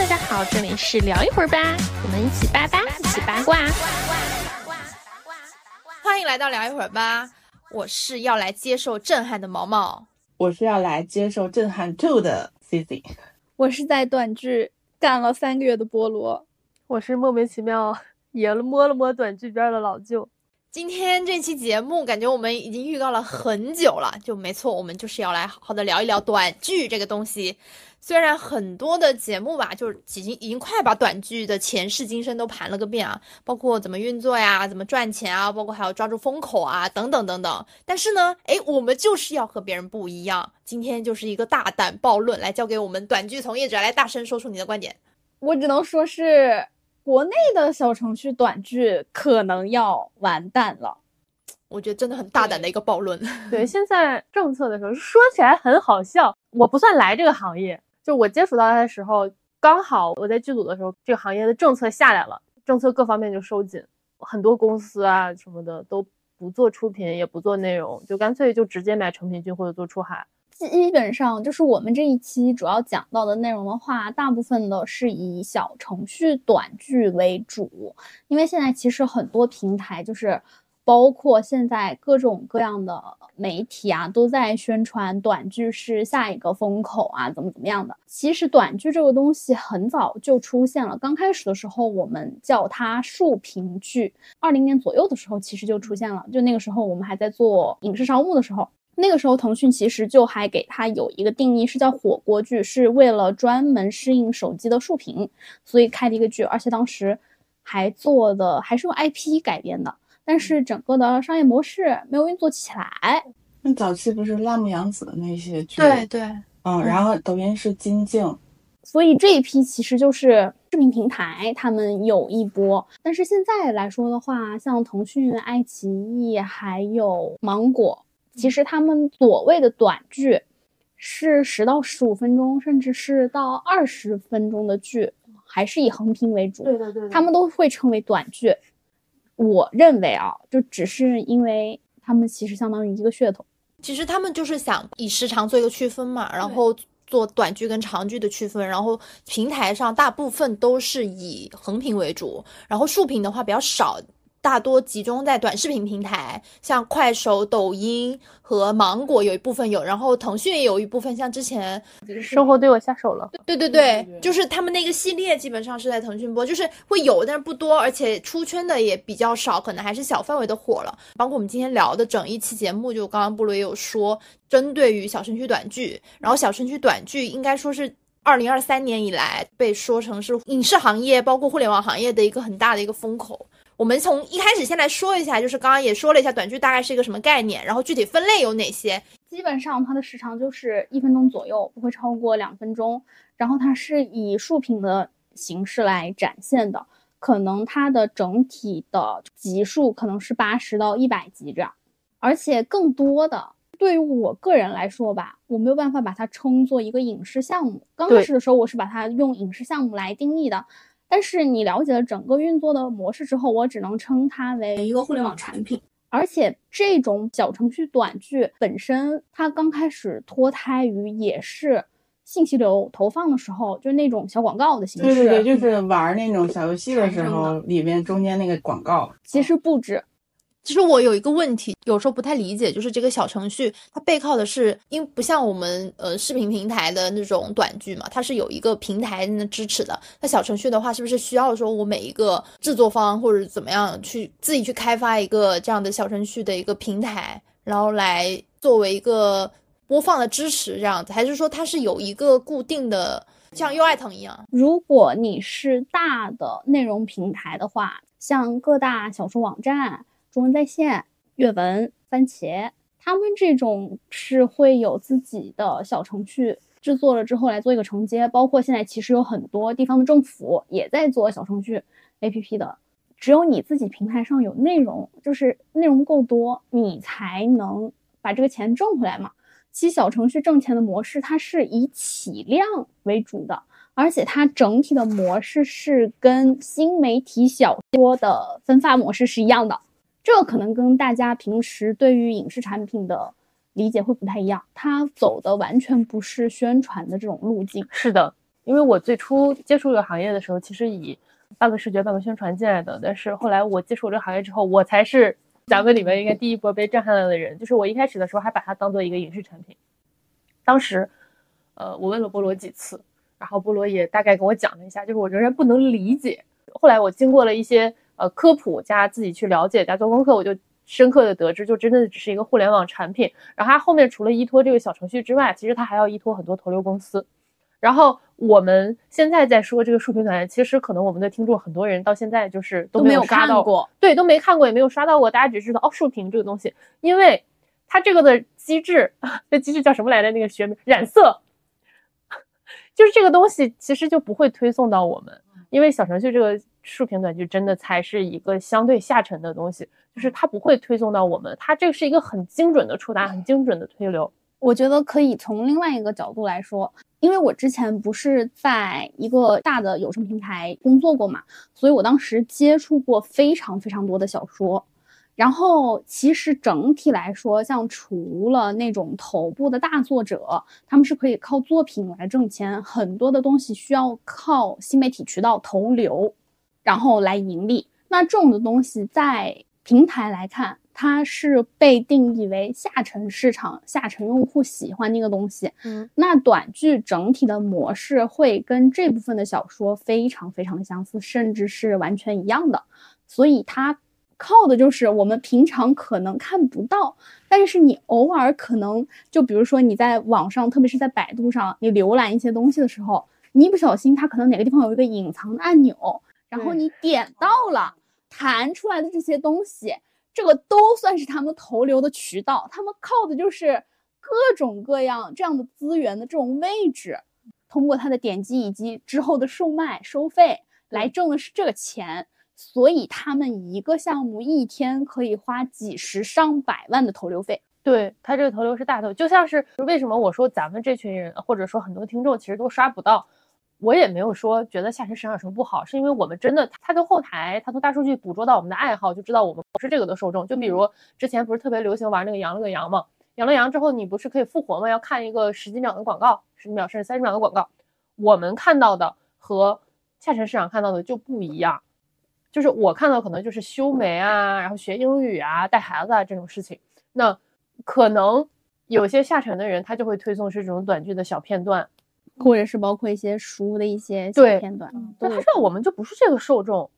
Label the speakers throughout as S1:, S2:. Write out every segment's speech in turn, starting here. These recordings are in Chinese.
S1: 大家好，这里是聊一会儿吧，我们一起八八，一起八卦。
S2: 欢迎来到聊一会儿吧，我是要来接受震撼的毛毛，
S3: 我是要来接受震撼 two 的 C C，
S4: 我是在短剧干了三个月的菠萝，
S5: 我是莫名其妙也摸了摸短剧边的老舅。
S2: 今天这期节目，感觉我们已经预告了很久了，就没错，我们就是要来好好的聊一聊短剧这个东西。虽然很多的节目吧，就是已经已经快把短剧的前世今生都盘了个遍啊，包括怎么运作呀，怎么赚钱啊，包括还要抓住风口啊，等等等等。但是呢，哎，我们就是要和别人不一样。今天就是一个大胆暴论，来交给我们短剧从业者来大声说出你的观点。
S4: 我只能说是。国内的小程序短剧可能要完蛋了，
S2: 我觉得真的很大胆的一个暴论。
S5: 对，现在政策的时候说起来很好笑。我不算来这个行业，就我接触到它的时候，刚好我在剧组的时候，这个行业的政策下来了，政策各方面就收紧，很多公司啊什么的都不做出品，也不做内容，就干脆就直接买成品剧或者做出海。
S4: 基本上就是我们这一期主要讲到的内容的话，大部分的是以小程序短剧为主，因为现在其实很多平台，就是包括现在各种各样的媒体啊，都在宣传短剧是下一个风口啊，怎么怎么样的。其实短剧这个东西很早就出现了，刚开始的时候我们叫它竖屏剧，二零年左右的时候其实就出现了，就那个时候我们还在做影视商务的时候。那个时候，腾讯其实就还给它有一个定义，是叫火锅剧，是为了专门适应手机的竖屏，所以开的一个剧。而且当时还做的还是用 IP 改编的，但是整个的商业模式没有运作起来。
S3: 那早期不是辣目洋子的那些剧？
S2: 对对，
S3: 嗯，然后抖音是金靖，
S4: 所以这一批其实就是视频平台他们有一波。但是现在来说的话，像腾讯、爱奇艺还有芒果。其实他们所谓的短剧，是十到十五分钟，甚至是到二十分钟的剧，还是以横屏为主。
S5: 对对对，
S4: 他们都会称为短剧。我认为啊，就只是因为他们其实相当于一个噱头。
S2: 其实他们就是想以时长做一个区分嘛，然后做短剧跟长剧的区分。然后平台上大部分都是以横屏为主，然后竖屏的话比较少。大多集中在短视频平台，像快手、抖音和芒果有一部分有，然后腾讯也有一部分。像之前
S5: 生活对我下手了，
S2: 对对对，就是他们那个系列基本上是在腾讯播，就是会有，但是不多，而且出圈的也比较少，可能还是小范围的火了。包括我们今天聊的整一期节目，就刚刚布鲁也有说，针对于小程序短剧，然后小程序短剧应该说是二零二三年以来被说成是影视行业，包括互联网行业的一个很大的一个风口。我们从一开始先来说一下，就是刚刚也说了一下短剧大概是一个什么概念，然后具体分类有哪些。
S4: 基本上它的时长就是一分钟左右，不会超过两分钟。然后它是以竖屏的形式来展现的，可能它的整体的集数可能是八十到一百集这样。而且更多的，对于我个人来说吧，我没有办法把它称作一个影视项目。刚开始的时候，我是把它用影视项目来定义的。但是你了解了整个运作的模式之后，我只能称它为一个互联网产品。而且这种小程序短剧本身，它刚开始脱胎于也是信息流投放的时候，就那种小广告的形式。
S3: 对对对，就是玩那种小游戏的时候，里面中间那个广告。
S4: 其实不止。
S2: 其实我有一个问题，有时候不太理解，就是这个小程序它背靠的是，因为不像我们呃视频平台的那种短剧嘛，它是有一个平台的支持的。那小程序的话，是不是需要说我每一个制作方或者怎么样去自己去开发一个这样的小程序的一个平台，然后来作为一个播放的支持这样子，还是说它是有一个固定的，像优爱腾一样？
S4: 如果你是大的内容平台的话，像各大小说网站。中文在线、阅文、番茄，他们这种是会有自己的小程序制作了之后来做一个承接，包括现在其实有很多地方的政府也在做小程序 APP 的。只有你自己平台上有内容，就是内容够多，你才能把这个钱挣回来嘛。其实小程序挣钱的模式，它是以起量为主的，而且它整体的模式是跟新媒体小说的分发模式是一样的。这可能跟大家平时对于影视产品的理解会不太一样，它走的完全不是宣传的这种路径。
S5: 是的，因为我最初接触这个行业的时候，其实以半个视觉、半个宣传进来的，但是后来我接触这个行业之后，我才是咱们里面应该第一波被震撼了的人。就是我一开始的时候还把它当做一个影视产品，当时，呃，我问了菠萝几次，然后菠萝也大概跟我讲了一下，就是我仍然不能理解。后来我经过了一些呃科普加自己去了解加做功课，我就深刻的得知，就真的只是一个互联网产品。然后它后面除了依托这个小程序之外，其实它还要依托很多投流公司。然后我们现在在说这个竖屏短剧，其实可能我们的听众很多人到现在就是都没
S4: 有
S5: 刷到
S4: 过，
S5: 对，都没看过，也没有刷到过。大家只知道哦，竖屏这个东西，因为它这个的机制，这机制叫什么来着？那个学名染色，就是这个东西其实就不会推送到我们，因为小程序这个竖屏短剧真的才是一个相对下沉的东西，就是它不会推送到我们，它这是一个很精准的触达，很精准的推流。
S4: 我觉得可以从另外一个角度来说，因为我之前不是在一个大的有声平台工作过嘛，所以我当时接触过非常非常多的小说。然后其实整体来说，像除了那种头部的大作者，他们是可以靠作品来挣钱，很多的东西需要靠新媒体渠道投流，然后来盈利。那这种的东西在平台来看。它是被定义为下沉市场、下沉用户喜欢的一个东西。
S5: 嗯，
S4: 那短剧整体的模式会跟这部分的小说非常非常相似，甚至是完全一样的。所以它靠的就是我们平常可能看不到，但是你偶尔可能就比如说你在网上，特别是在百度上，你浏览一些东西的时候，你一不小心它可能哪个地方有一个隐藏的按钮，然后你点到了，弹出来的这些东西。这个都算是他们投流的渠道，他们靠的就是各种各样这样的资源的这种位置，通过他的点击以及之后的售卖收费来挣的是这个钱，所以他们一个项目一天可以花几十上百万的投流费。
S5: 对他这个投流是大头，就像是为什么我说咱们这群人或者说很多听众其实都刷不到。我也没有说觉得下沉市场有什么不好，是因为我们真的，他从后台，他从大数据捕捉到我们的爱好，就知道我们不是这个的受众。就比如之前不是特别流行玩那个羊了个羊吗？羊了羊之后，你不是可以复活吗？要看一个十几秒的广告，十几秒甚至三十秒的广告。我们看到的和下沉市场看到的就不一样，就是我看到可能就是修眉啊，然后学英语啊，带孩子啊这种事情。那可能有些下沉的人，他就会推送是这种短剧的小片段。
S4: 或者是包括一些书的一些
S5: 小
S4: 片段，
S5: 那他说我们就不是这个受众。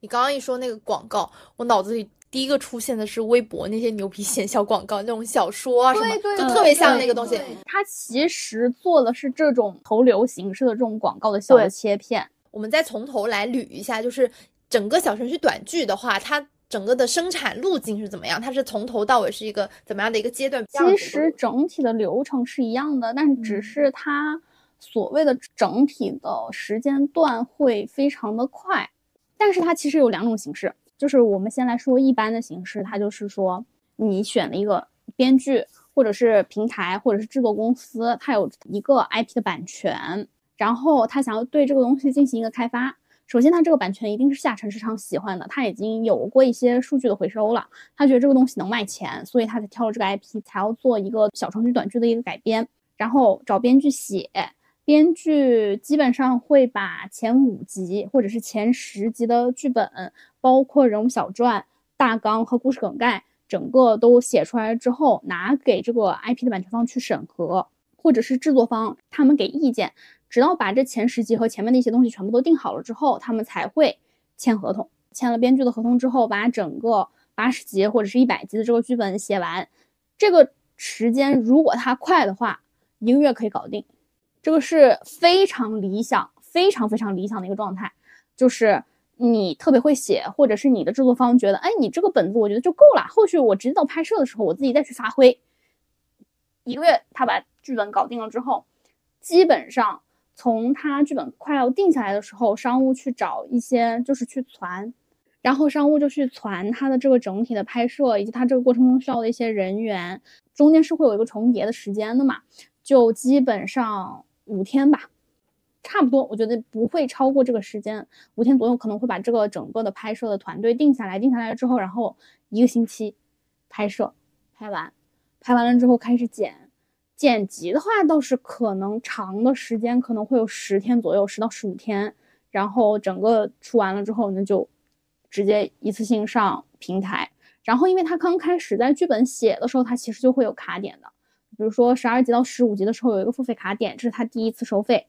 S2: 你刚刚一说那个广告，我脑子里第一个出现的是微博那些牛皮癣小广告，那种小说啊什么，就特别像那个东西。
S4: 它其实做的是这种投流形式的这种广告的小的切片。
S2: 我们再从头来捋一下，就是整个小程序短剧的话，它整个的生产路径是怎么样？它是从头到尾是一个怎么样的一个阶段？
S4: 其实整体的流程是一样的，但只是它。所谓的整体的时间段会非常的快，但是它其实有两种形式，就是我们先来说一般的形式，它就是说你选了一个编剧，或者是平台，或者是制作公司，它有一个 IP 的版权，然后他想要对这个东西进行一个开发。首先，他这个版权一定是下沉市场喜欢的，他已经有过一些数据的回收了，他觉得这个东西能卖钱，所以他才挑了这个 IP，才要做一个小程序短剧的一个改编，然后找编剧写。编剧基本上会把前五集或者是前十集的剧本，包括人物小传、大纲和故事梗概，整个都写出来之后，拿给这个 IP 的版权方去审核，或者是制作方他们给意见，直到把这前十集和前面的一些东西全部都定好了之后，他们才会签合同。签了编剧的合同之后，把整个八十集或者是一百集的这个剧本写完，这个时间如果它快的话，一个月可以搞定。这个是非常理想、非常非常理想的一个状态，就是你特别会写，或者是你的制作方觉得，哎，你这个本子我觉得就够了，后续我直接到拍摄的时候，我自己再去发挥。一个月他把剧本搞定了之后，基本上从他剧本快要定下来的时候，商务去找一些就是去传，然后商务就去传他的这个整体的拍摄以及他这个过程中需要的一些人员，中间是会有一个重叠的时间的嘛，就基本上。五天吧，差不多，我觉得不会超过这个时间，五天左右可能会把这个整个的拍摄的团队定下来，定下来之后，然后一个星期拍摄，拍完，拍完了之后开始剪，剪辑的话，倒是可能长的时间可能会有十天左右，十到十五天。然后整个出完了之后，那就直接一次性上平台。然后，因为他刚开始在剧本写的时候，他其实就会有卡点的。比如说十二级到十五级的时候有一个付费卡点，这是他第一次收费。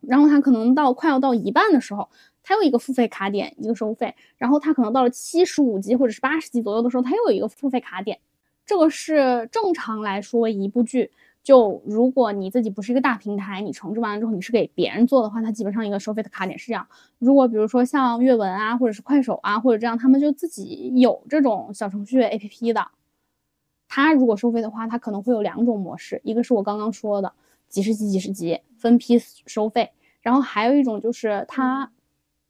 S4: 然后他可能到快要到一半的时候，他有一个付费卡点，一个收费。然后他可能到了七十五级或者是八十级左右的时候，他又有一个付费卡点。这个是正常来说一部剧。就如果你自己不是一个大平台，你重置完了之后你是给别人做的话，它基本上一个收费的卡点是这样。如果比如说像阅文啊，或者是快手啊，或者这样，他们就自己有这种小程序 APP 的，它如果收费的话，它可能会有两种模式，一个是我刚刚说的几十集几十集分批收费，然后还有一种就是它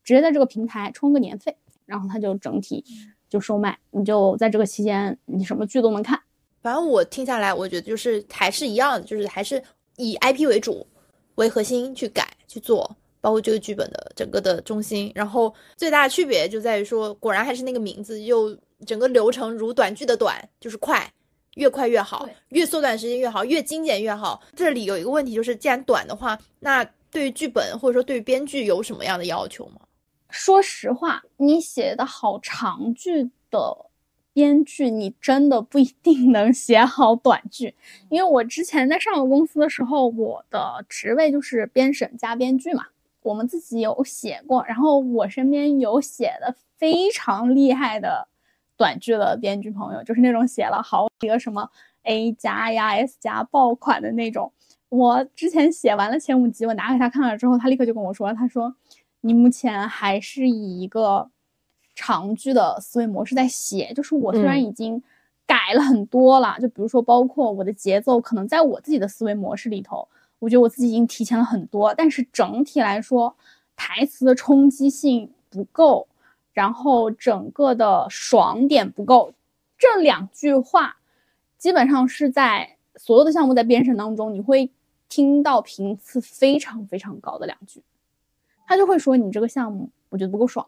S4: 直接在这个平台充个年费，然后它就整体就售卖，你就在这个期间你什么剧都能看。
S2: 反正我听下来，我觉得就是还是一样的，就是还是以 IP 为主为核心去改去做，包括这个剧本的整个的中心。然后最大的区别就在于说，果然还是那个名字，又整个流程如短剧的短，就是快，越快越好，越缩短时间越好，越精简越好。这里有一个问题，就是既然短的话，那对于剧本或者说对于编剧有什么样的要求吗？
S4: 说实话，你写的好长剧的。编剧，你真的不一定能写好短剧，因为我之前在上个公司的时候，我的职位就是编审加编剧嘛。我们自己有写过，然后我身边有写的非常厉害的短剧的编剧朋友，就是那种写了好几个什么 A 加呀、S 加爆款的那种。我之前写完了前五集，我拿给他看了之后，他立刻就跟我说：“他说你目前还是以一个。”长剧的思维模式在写，就是我虽然已经改了很多了，就比如说包括我的节奏，可能在我自己的思维模式里头，我觉得我自己已经提前了很多，但是整体来说，台词的冲击性不够，然后整个的爽点不够，这两句话基本上是在所有的项目在编审当中，你会听到频次非常非常高的两句，他就会说你这个项目我觉得不够爽，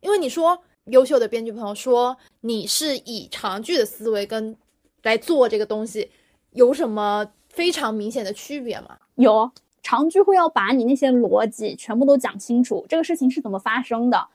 S2: 因为你说。优秀的编剧朋友说：“你是以长剧的思维跟来做这个东西，有什么非常明显的区别吗？
S4: 有长剧会要把你那些逻辑全部都讲清楚，这个事情是怎么发生的，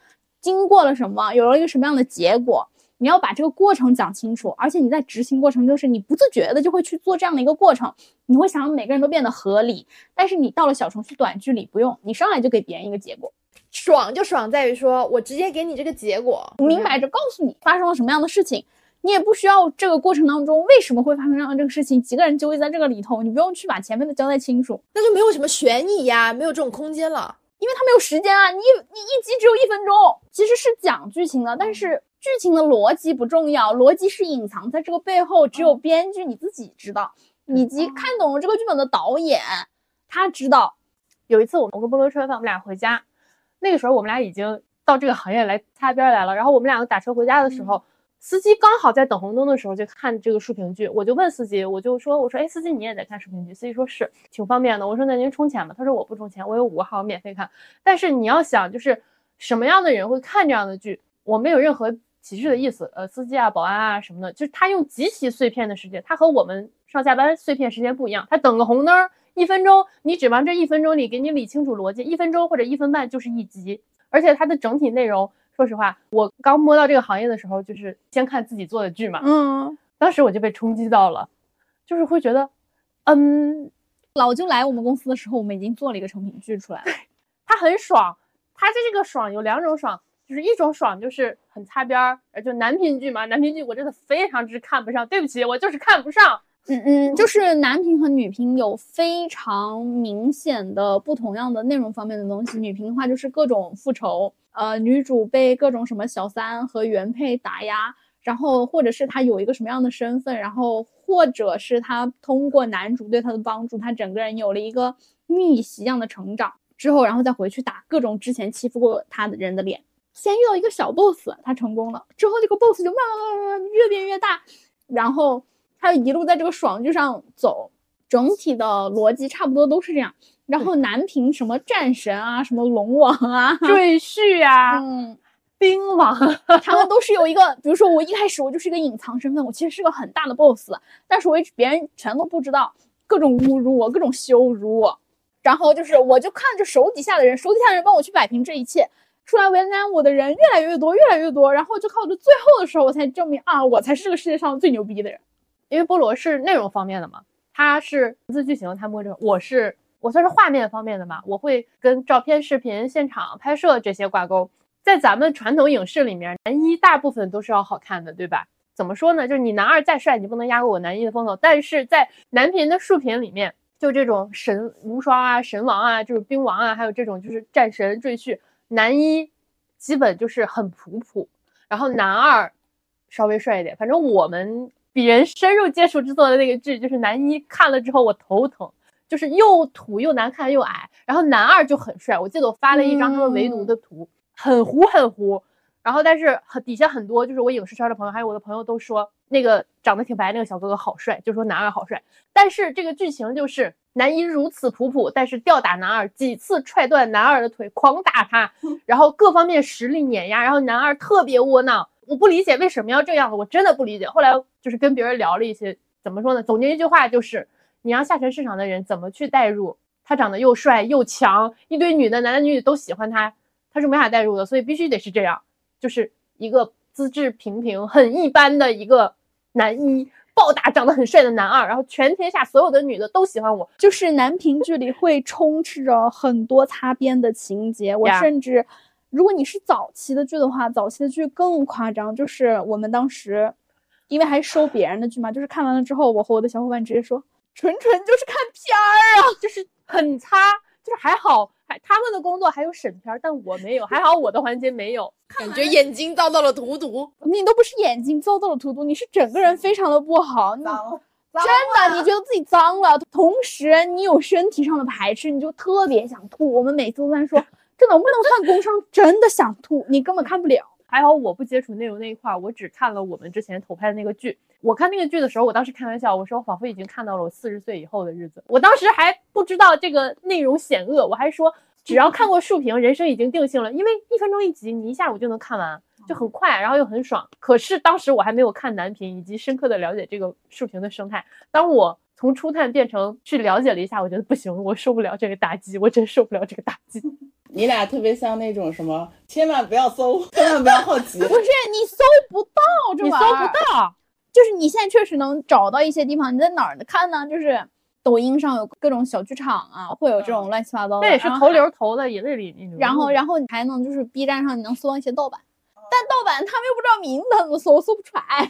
S4: 经过了什么，有了一个什么样的结果，你要把这个过程讲清楚。而且你在执行过程，就是你不自觉的就会去做这样的一个过程，你会想每个人都变得合理。但是你到了小程序短距离不用，你上来就给别人一个结果。”
S2: 爽就爽在于说，我直接给你这个结果，
S4: 明摆着告诉你发生了什么样的事情，你也不需要这个过程当中为什么会发生这样的这个事情，几个人纠结在这个里头，你不用去把前面的交代清楚，
S2: 那就没有什么悬疑呀，没有这种空间了，
S4: 因为他没有时间啊，你你一集只有一分钟，其实是讲剧情的，但是剧情的逻辑不重要，逻辑是隐藏在这个背后，只有编剧你自己知道，以及看懂了这个剧本的导演他知道。
S5: 有一次我我跟菠萝吃完饭，我们俩回家。那个时候我们俩已经到这个行业来擦边来了，然后我们两个打车回家的时候，司机刚好在等红灯的时候就看这个竖屏剧，我就问司机，我就说，我说，哎，司机你也在看竖屏剧？司机说是，挺方便的。我说那您充钱吧？他说我不充钱，我有五个号免费看。但是你要想，就是什么样的人会看这样的剧？我没有任何歧视的意思，呃，司机啊、保安啊什么的，就是他用极其碎片的时间，他和我们上下班碎片时间不一样，他等个红灯。一分钟，你指望这一分钟里给你理清楚逻辑，一分钟或者一分半就是一集，而且它的整体内容，说实话，我刚摸到这个行业的时候，就是先看自己做的剧嘛，
S4: 嗯，
S5: 当时我就被冲击到了，就是会觉得，嗯，
S4: 老就来我们公司的时候，我们已经做了一个成品剧出来了，
S5: 它很爽，它这个爽有两种爽，就是一种爽就是很擦边儿，就男频剧嘛，男频剧我真的非常之看不上，对不起，我就是看不上。
S4: 嗯嗯，就是男频和女频有非常明显的不同样的内容方面的东西。女频的话就是各种复仇，呃，女主被各种什么小三和原配打压，然后或者是她有一个什么样的身份，然后或者是她通过男主对她的帮助，她整个人有了一个逆袭一样的成长之后，然后再回去打各种之前欺负过她的人的脸。先遇到一个小 boss，她成功了之后，这个 boss 就慢慢慢慢越变越大，然后。他一路在这个爽剧上走，整体的逻辑差不多都是这样。然后男频什么战神啊，什么龙王啊，
S5: 赘婿啊，
S4: 嗯，
S5: 兵王，
S4: 他们都是有一个，比如说我一开始我就是一个隐藏身份，我其实是个很大的 boss，但是我别人全都不知道。各种侮辱我，各种羞辱我。然后就是我就看着手底下的人，手底下的人帮我去摆平这一切，出来为难我的人越来越多，越来越多。然后就靠着最后的时候，我才证明啊，我才是这个世界上最牛逼的人。
S5: 因为菠萝是内容方面的嘛，他是文字剧情，他摸着我是我算是画面方面的嘛，我会跟照片、视频、现场拍摄这些挂钩。在咱们传统影视里面，男一大部分都是要好看的，对吧？怎么说呢？就是你男二再帅，你不能压过我男一的风头。但是在男频的竖屏里面，就这种神无双啊、神王啊、就是兵王啊，还有这种就是战神赘婿，男一基本就是很普普，然后男二稍微帅一点。反正我们比人深入接触制作的那个剧，就是男一看了之后我头疼，就是又土又难看又矮，然后男二就很帅。我记得我发了一张他们围读的图，很糊很糊。然后，但是很底下很多就是我影视圈的朋友，还有我的朋友都说那个长得挺白那个小哥哥好帅，就说男二好帅。但是这个剧情就是男一如此普普，但是吊打男二几次踹断男二的腿，狂打他，然后各方面实力碾压，然后男二特别窝囊。我不理解为什么要这样，我真的不理解。后来就是跟别人聊了一些，怎么说呢？总结一句话就是，你让下沉市场的人怎么去代入？他长得又帅又强，一堆女的男男女女都喜欢他，他是没法代入的，所以必须得是这样。就是一个资质平平、很一般的一个男一，暴打长得很帅的男二，然后全天下所有的女的都喜欢我。
S4: 就是男频剧里会充斥着很多擦边的情节。我甚至，如果你是早期的剧的话，早期的剧更夸张。就是我们当时，因为还收别人的剧嘛，就是看完了之后，我和我的小伙伴直接说，纯纯就是看片儿啊，
S5: 就是很擦，就是还好。还他们的工作还有审片，但我没有，还好我的环节没有。
S2: 感觉眼睛遭到了荼毒，
S4: 你都不是眼睛遭到了荼毒，你是整个人非常的不好。
S3: 你，
S4: 真的，你觉得自己脏了，同时你有身体上的排斥，你就特别想吐。我们每次都在说，这能不能算工伤？真的想吐，你根本看不了。
S5: 还好我不接触内容那一块，我只看了我们之前投拍的那个剧。我看那个剧的时候，我当时开玩笑，我说我仿佛已经看到了我四十岁以后的日子。我当时还不知道这个内容险恶，我还说 只要看过竖屏，人生已经定性了，因为一分钟一集，你一下午就能看完，就很快，然后又很爽。可是当时我还没有看男频，以及深刻的了解这个竖屏的生态。当我从初探变成去了解了一下，我觉得不行，我受不了这个打击，我真受不了这个打击。
S3: 你俩特别像那种什么，千万不要搜，千万不要好奇。不
S4: 是你搜不到这玩意儿，
S5: 你搜不到。
S4: 就是你现在确实能找到一些地方，你在哪儿看呢？就是抖音上有各种小剧场啊，会有这种乱七八糟的。
S5: 那也是投流投的也是里。
S4: 然后，然后你还能就是 B 站上你能搜到一些盗版，但盗版他们又不知道名字，怎么搜搜不出来。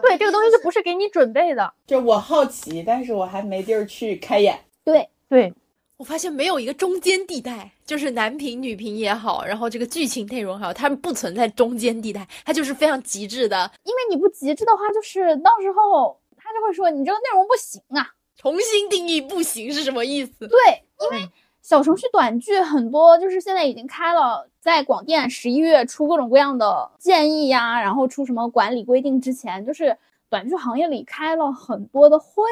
S5: 对，这个东西就不是给你准备的。
S3: 就我好奇，但是我还没地儿去开眼。
S4: 对
S5: 对。
S2: 我发现没有一个中间地带，就是男频女频也好，然后这个剧情内容好，他们不存在中间地带，它就是非常极致的。
S4: 因为你不极致的话，就是到时候他就会说你这个内容不行啊。
S2: 重新定义不行是什么意思？
S4: 对，因为小程序短剧很多，就是现在已经开了，在广电十一月出各种各样的建议呀，然后出什么管理规定之前，就是短剧行业里开了很多的会。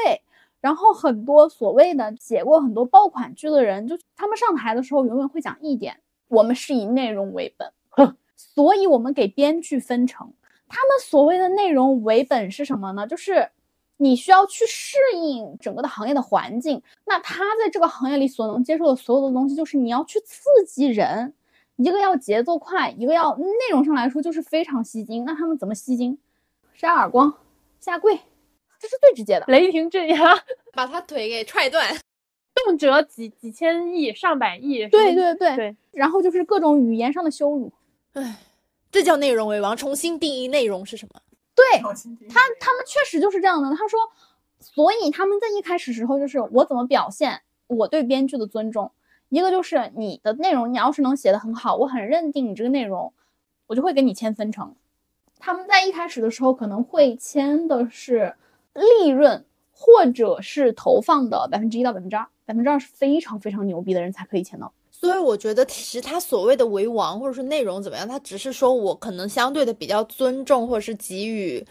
S4: 然后很多所谓的写过很多爆款剧的人，就他们上台的时候永远会讲一点：我们是以内容为本，所以我们给编剧分成。他们所谓的内容为本是什么呢？就是你需要去适应整个的行业的环境。那他在这个行业里所能接受的所有的东西，就是你要去刺激人，一个要节奏快，一个要内容上来说就是非常吸睛。那他们怎么吸睛？扇耳光，下跪。这是最直接的，
S5: 雷霆镇压，
S2: 把他腿给踹断，
S5: 动辄几几千亿、上百亿。
S4: 对对对对，然后就是各种语言上的羞辱。
S2: 唉，这叫内容为王，重新定义内容是什么？
S4: 对他，他们确实就是这样的。他说，所以他们在一开始时候就是我怎么表现我对编剧的尊重，一个就是你的内容，你要是能写的很好，我很认定你这个内容，我就会给你签分成。他们在一开始的时候可能会签的是。利润或者是投放的百分之一到百分之二，百分之二是非常非常牛逼的人才可以签到。
S2: 所以我觉得，其实他所谓的为王，或者说内容怎么样，他只是说我可能相对的比较尊重，或者是给予，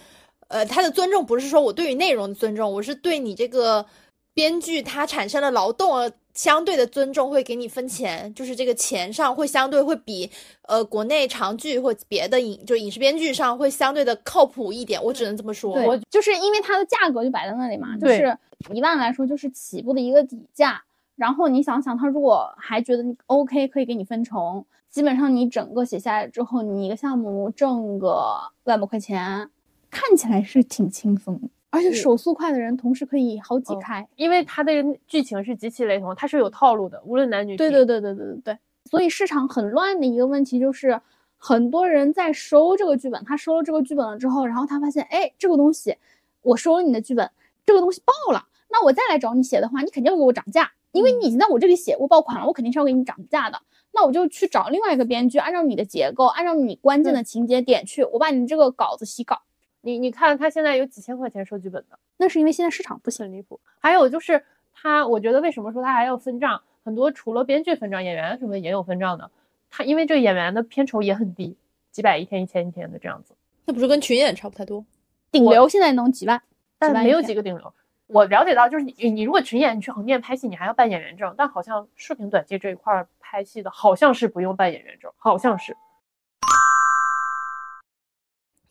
S2: 呃，他的尊重不是说我对于内容的尊重，我是对你这个编剧他产生了劳动而。相对的尊重会给你分钱，就是这个钱上会相对会比呃国内长剧或别的影就影视编剧上会相对的靠谱一点，我只能这么说。
S4: 我就是因为它的价格就摆在那里嘛，就是一万来说就是起步的一个底价。然后你想想，他如果还觉得你 OK，可以给你分成，基本上你整个写下来之后，你一个项目挣个万把块钱，看起来是挺轻松的。而且手速快的人同时可以好几开，
S5: 因为它的剧情是极其雷同，它是有套路的，无论男女。
S4: 对对对对对对对。所以市场很乱的一个问题就是，很多人在收这个剧本，他收了这个剧本了之后，然后他发现，哎，这个东西我收了你的剧本，这个东西爆了，那我再来找你写的话，你肯定要给我涨价。因为你已经在我这里写过爆款了，我肯定是要给你涨价的。那我就去找另外一个编剧，按照你的结构，按照你关键的情节点去，我把你这个稿子洗稿。
S5: 你你看他现在有几千块钱收剧本的，
S4: 那是因为现在市场不行
S5: 离谱。还有就是他，我觉得为什么说他还要分账？很多除了编剧分账，演员什么也有分账的。他因为这个演员的片酬也很低，几百一天、一千一天的这样子。
S2: 那不是跟群演差不太多？
S4: 顶流现在能几万，
S5: 但没有几个顶流。我了解到，就是你你如果群演，你去横店拍戏，你还要办演员证。但好像视频短剧这一块拍戏的，好像是不用办演员证，好像是。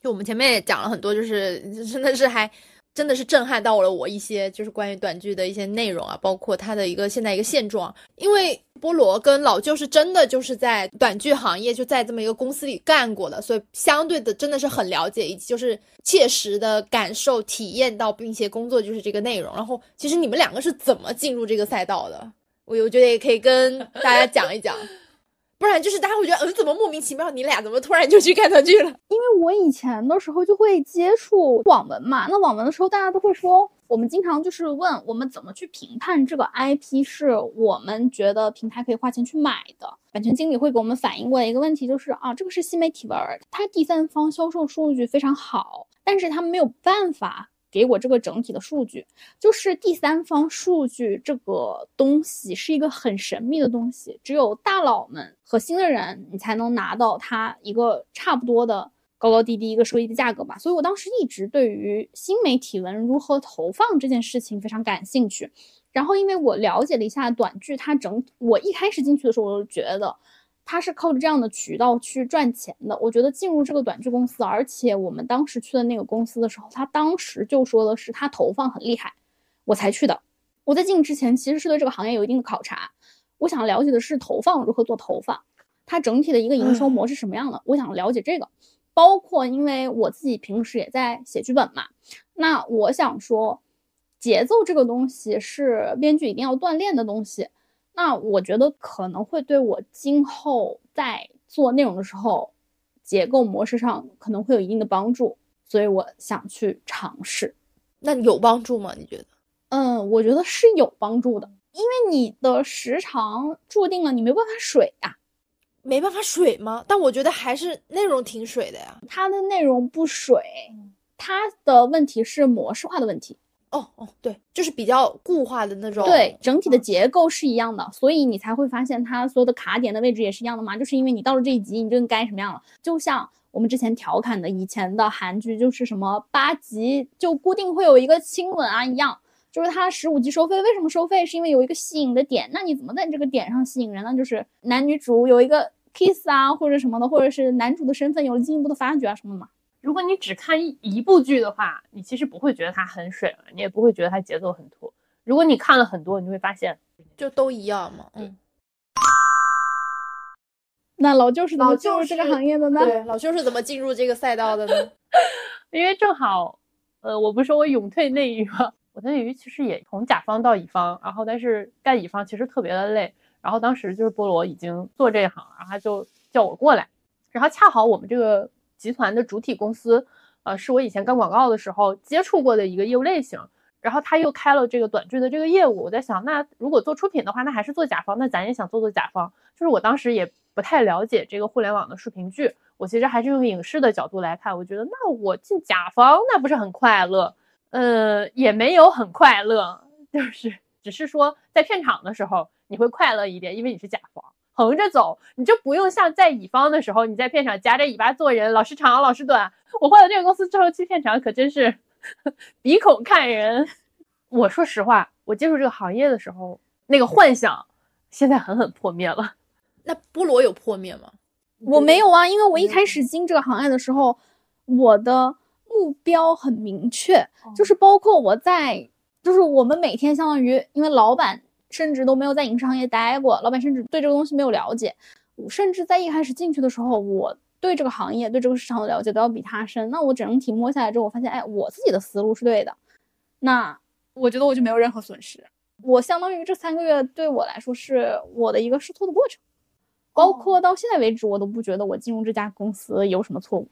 S2: 我们前面也讲了很多，就是 真的是还。真的是震撼到了我一些，就是关于短剧的一些内容啊，包括它的一个现在一个现状。因为菠萝跟老舅是真的就是在短剧行业就在这么一个公司里干过的，所以相对的真的是很了解，以及就是切实的感受、体验到，并且工作就是这个内容。然后，其实你们两个是怎么进入这个赛道的？我我觉得也可以跟大家讲一讲。不然就是大家会觉得，嗯，怎么莫名其妙，你俩怎么突然就去看短剧了？
S4: 因为我以前的时候就会接触网文嘛，那网文的时候大家都会说，我们经常就是问我们怎么去评判这个 IP 是我们觉得平台可以花钱去买的。版权经理会给我们反映过一个问题，就是啊，这个是新媒体文，它第三方销售数据非常好，但是他没有办法。给我这个整体的数据，就是第三方数据这个东西是一个很神秘的东西，只有大佬们核心的人，你才能拿到它一个差不多的高高低低一个收益的价格吧。所以我当时一直对于新媒体文如何投放这件事情非常感兴趣。然后因为我了解了一下短剧，它整我一开始进去的时候，我就觉得。他是靠着这样的渠道去赚钱的。我觉得进入这个短剧公司，而且我们当时去的那个公司的时候，他当时就说的是他投放很厉害，我才去的。我在进之前其实是对这个行业有一定的考察，我想了解的是投放如何做投放，它整体的一个营收模式什么样的，我想了解这个。包括因为我自己平时也在写剧本嘛，那我想说，节奏这个东西是编剧一定要锻炼的东西。那我觉得可能会对我今后在做内容的时候，结构模式上可能会有一定的帮助，所以我想去尝试。
S2: 那有帮助吗？你觉得？
S4: 嗯，我觉得是有帮助的，因为你的时长注定了你没办法水呀，
S2: 没办法水吗？但我觉得还是内容挺水的呀。
S4: 它的内容不水，它的问题是模式化的问题。
S2: 哦哦，对，就是比较固化的那种。
S4: 对，整体的结构是一样的，所以你才会发现它所有的卡点的位置也是一样的嘛。就是因为你到了这一集，你就该什么样了。就像我们之前调侃的以前的韩剧，就是什么八集就固定会有一个亲吻啊一样，就是它十五集收费，为什么收费？是因为有一个吸引的点。那你怎么在这个点上吸引人呢？就是男女主有一个 kiss 啊，或者什么的，或者是男主的身份有了进一步的发掘啊什么的嘛。
S5: 如果你只看一一部剧的话，你其实不会觉得它很水了，你也不会觉得它节奏很拖。如果你看了很多，你就会发现，
S2: 就都一样嘛。嗯。
S4: 那老舅是怎么进入这个行业的呢？
S2: 对，老舅是怎么进入这个赛道的呢？
S5: 因为正好，呃，我不是说我勇退内娱吗？我内娱其实也从甲方到乙方，然后但是干乙方其实特别的累。然后当时就是菠萝已经做这一行，然后他就叫我过来，然后恰好我们这个。集团的主体公司，呃，是我以前干广告的时候接触过的一个业务类型。然后他又开了这个短剧的这个业务，我在想，那如果做出品的话，那还是做甲方。那咱也想做做甲方。就是我当时也不太了解这个互联网的视频剧，我其实还是用影视的角度来看，我觉得那我进甲方那不是很快乐？呃，也没有很快乐，就是只是说在片场的时候你会快乐一点，因为你是甲方。横着走，你就不用像在乙方的时候，你在片场夹着尾巴做人，老是长老是短。我换了这个公司之后去片场，可真是 鼻孔看人。我说实话，我接触这个行业的时候，那个幻想现在狠狠破灭了。
S2: 那菠萝有破灭吗？
S4: 我没有啊，因为我一开始进这个行业的时候，我的目标很明确，就是包括我在。就是我们每天相当于，因为老板甚至都没有在影视行业待过，老板甚至对这个东西没有了解，甚至在一开始进去的时候，我对这个行业、对这个市场的了解都要比他深。那我整体摸下来之后，我发现，哎，我自己的思路是对的，那我觉得我就没有任何损失。我相当于这三个月对我来说是我的一个试错的过程，包括到现在为止，我都不觉得我进入这家公司有什么错误。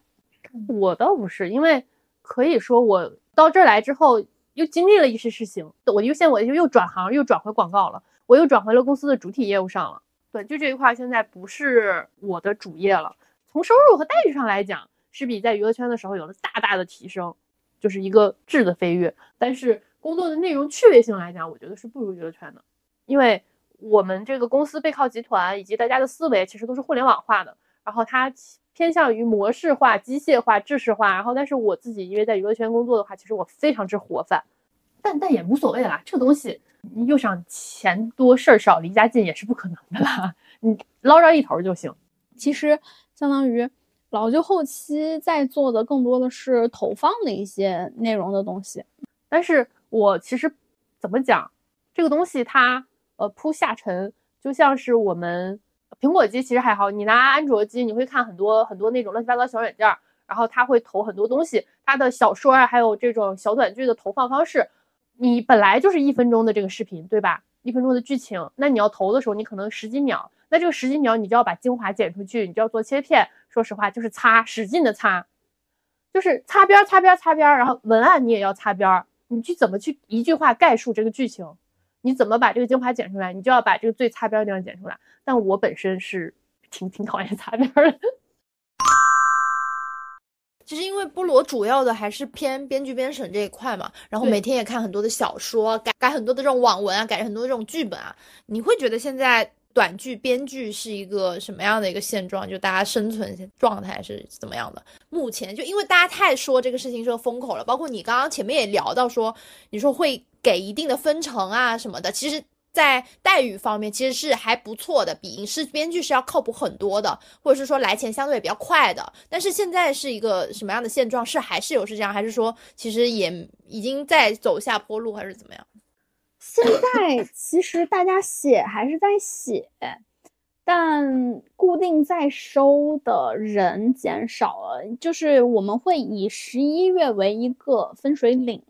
S5: 我倒不是，因为可以说我到这儿来之后。又经历了一些事情，我又现我就又转行，又转回广告了，我又转回了公司的主体业务上了。对，就这一块现在不是我的主业了。从收入和待遇上来讲，是比在娱乐圈的时候有了大大的提升，就是一个质的飞跃。但是工作的内容趣味性来讲，我觉得是不如娱乐圈的，因为我们这个公司背靠集团以及大家的思维其实都是互联网化的，然后它。偏向于模式化、机械化、制式化，然后但是我自己因为在娱乐圈工作的话，其实我非常之活泛，但但也无所谓啦，这个东西你又想钱多事儿少、离家近也是不可能的啦，你捞着一头就行。
S4: 其实相当于老舅后期在做的更多的是投放的一些内容的东西，
S5: 但是我其实怎么讲，这个东西它呃铺下沉，就像是我们。苹果机其实还好，你拿安卓机，你会看很多很多那种乱七八糟小软件，然后它会投很多东西，它的小说啊，还有这种小短剧的投放方式，你本来就是一分钟的这个视频，对吧？一分钟的剧情，那你要投的时候，你可能十几秒，那这个十几秒你就要把精华剪出去，你就要做切片。说实话，就是擦，使劲的擦，就是擦边擦边擦边，然后文案你也要擦边，你去怎么去一句话概述这个剧情？你怎么把这个精华剪出来？你就要把这个最擦边的地方剪出来。但我本身是挺挺讨厌擦边的。
S2: 其实因为菠萝主要的还是偏编剧编审这一块嘛，然后每天也看很多的小说，改改很多的这种网文啊，改很多的这种剧本啊。你会觉得现在短剧编剧是一个什么样的一个现状？就大家生存状态是怎么样的？目前就因为大家太说这个事情是个风口了，包括你刚刚前面也聊到说，你说会。给一定的分成啊什么的，其实，在待遇方面其实是还不错的，比影视编剧是要靠谱很多的，或者是说来钱相对比较快的。但是现在是一个什么样的现状？是还是有是这样，还是说其实也已经在走下坡路，还是怎么样？
S4: 现在其实大家写还是在写，但固定在收的人减少了，就是我们会以十一月为一个分水岭。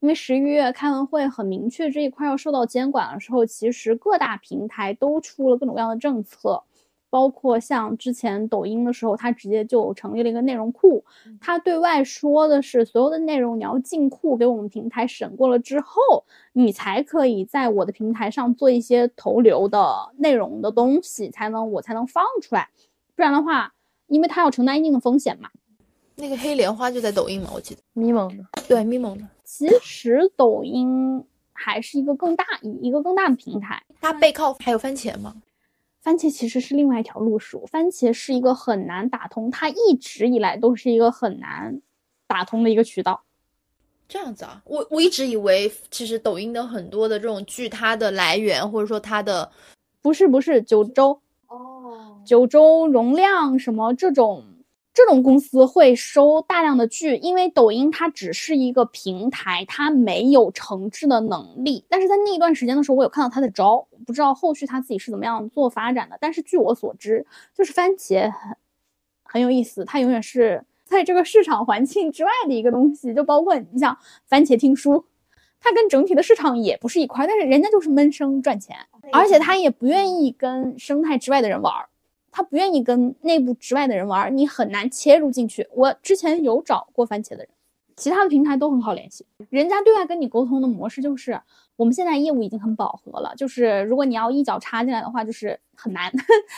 S4: 因为十一月开完会，很明确这一块要受到监管的时候，其实各大平台都出了各种各样的政策，包括像之前抖音的时候，它直接就成立了一个内容库，它对外说的是所有的内容你要进库给我们平台审过了之后，你才可以在我的平台上做一些投流的内容的东西，才能我才能放出来，不然的话，因为它要承担一定的风险嘛。
S2: 那个黑莲花就在抖音嘛，我记得
S5: 咪蒙的，
S2: 对咪蒙的。
S4: 其实抖音还是一个更大一一个更大的平台，
S2: 它背靠还有番茄吗？
S4: 番茄其实是另外一条路数，番茄是一个很难打通，它一直以来都是一个很难打通的一个渠道。
S2: 这样子啊，我我一直以为其实抖音的很多的这种剧，它的来源或者说它的
S4: 不是不是九州哦，九州容量什么这种。这种公司会收大量的剧，因为抖音它只是一个平台，它没有承制的能力。但是在那一段时间的时候，我有看到它的招，不知道后续它自己是怎么样做发展的。但是据我所知，就是番茄很很有意思，它永远是在这个市场环境之外的一个东西。就包括你像番茄听书，它跟整体的市场也不是一块，但是人家就是闷声赚钱，而且它也不愿意跟生态之外的人玩。他不愿意跟内部之外的人玩，你很难切入进去。我之前有找过番茄的人，其他的平台都很好联系。人家对外跟你沟通的模式就是，我们现在业务已经很饱和了，就是如果你要一脚插进来的话，就是很难。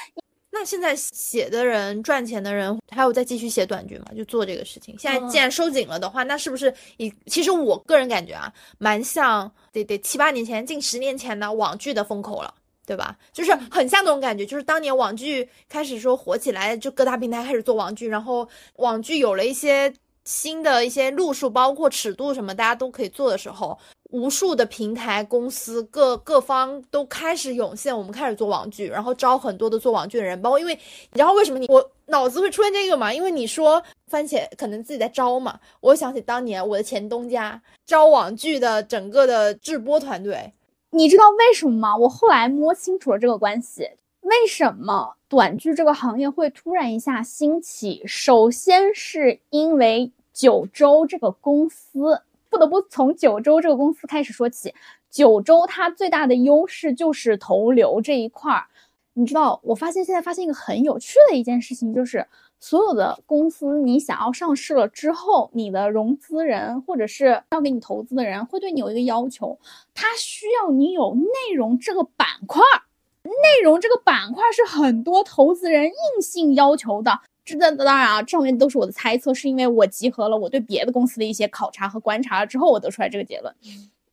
S2: 那现在写的人赚钱的人还有再继续写短剧吗？就做这个事情。现在既然收紧了的话，那是不是以其实我个人感觉啊，蛮像得得七八年前、近十年前的网剧的风口了。对吧？就是很像那种感觉，就是当年网剧开始说火起来，就各大平台开始做网剧，然后网剧有了一些新的一些路数，包括尺度什么，大家都可以做的时候，无数的平台公司各各方都开始涌现，我们开始做网剧，然后招很多的做网剧的人，包括因为你知道为什么你我脑子会出现这个吗？因为你说番茄可能自己在招嘛，我想起当年我的前东家招网剧的整个的制播团队，
S4: 你知道为什么吗？我后来摸清楚了这个关系，为什么短剧这个行业会突然一下兴起？首先是因为九州这个公司。不得不从九州这个公司开始说起。九州它最大的优势就是投流这一块儿。你知道，我发现现在发现一个很有趣的一件事情，就是所有的公司，你想要上市了之后，你的融资人或者是要给你投资的人，会对你有一个要求，他需要你有内容这个板块儿。内容这个板块是很多投资人硬性要求的。这当然啊，上面都是我的猜测，是因为我集合了我对别的公司的一些考察和观察了之后，我得出来这个结论。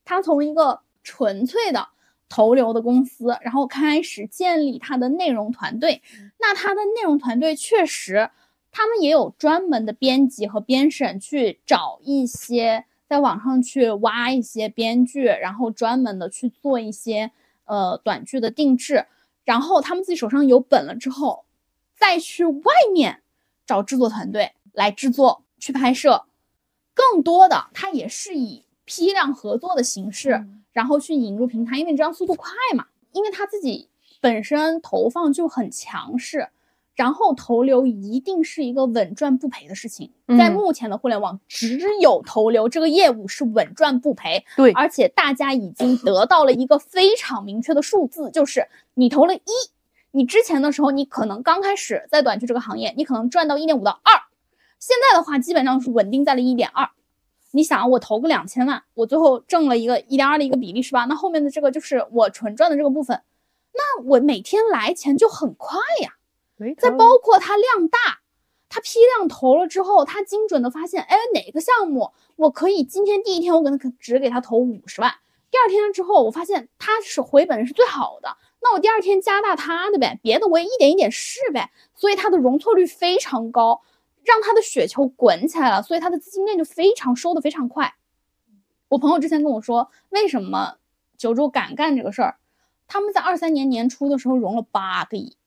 S4: 他从一个纯粹的投流的公司，然后开始建立他的内容团队。那他的内容团队确实，他们也有专门的编辑和编审，去找一些在网上去挖一些编剧，然后专门的去做一些呃短剧的定制。然后他们自己手上有本了之后。再去外面找制作团队来制作、去拍摄，更多的它也是以批量合作的形式，然后去引入平台，因为你这样速度快嘛。因为他自己本身投放就很强势，然后投流一定是一个稳赚不赔的事情。在目前的互联网，只有投流这个业务是稳赚不赔。
S5: 对，
S4: 而且大家已经得到了一个非常明确的数字，就是你投了一。你之前的时候，你可能刚开始在短剧这个行业，你可能赚到一点五到二，现在的话基本上是稳定在了一点二。你想，我投个两千万，我最后挣了一个一点二的一个比例，是吧？那后面的这个就是我纯赚的这个部分，那我每天来钱就很快呀。再包括它量大，它批量投了之后，它精准的发现，哎，哪个项目我可以今天第一天我可能只给他投五十万，第二天之后我发现它是回本是最好的。那我第二天加大它的呗，别的我也一点一点试呗，所以它的容错率非常高，让他的雪球滚起来了，所以他的资金链就非常收的非常快。我朋友之前跟我说，为什么九州敢干这个事儿？他们在二三年年初的时候融了八个亿，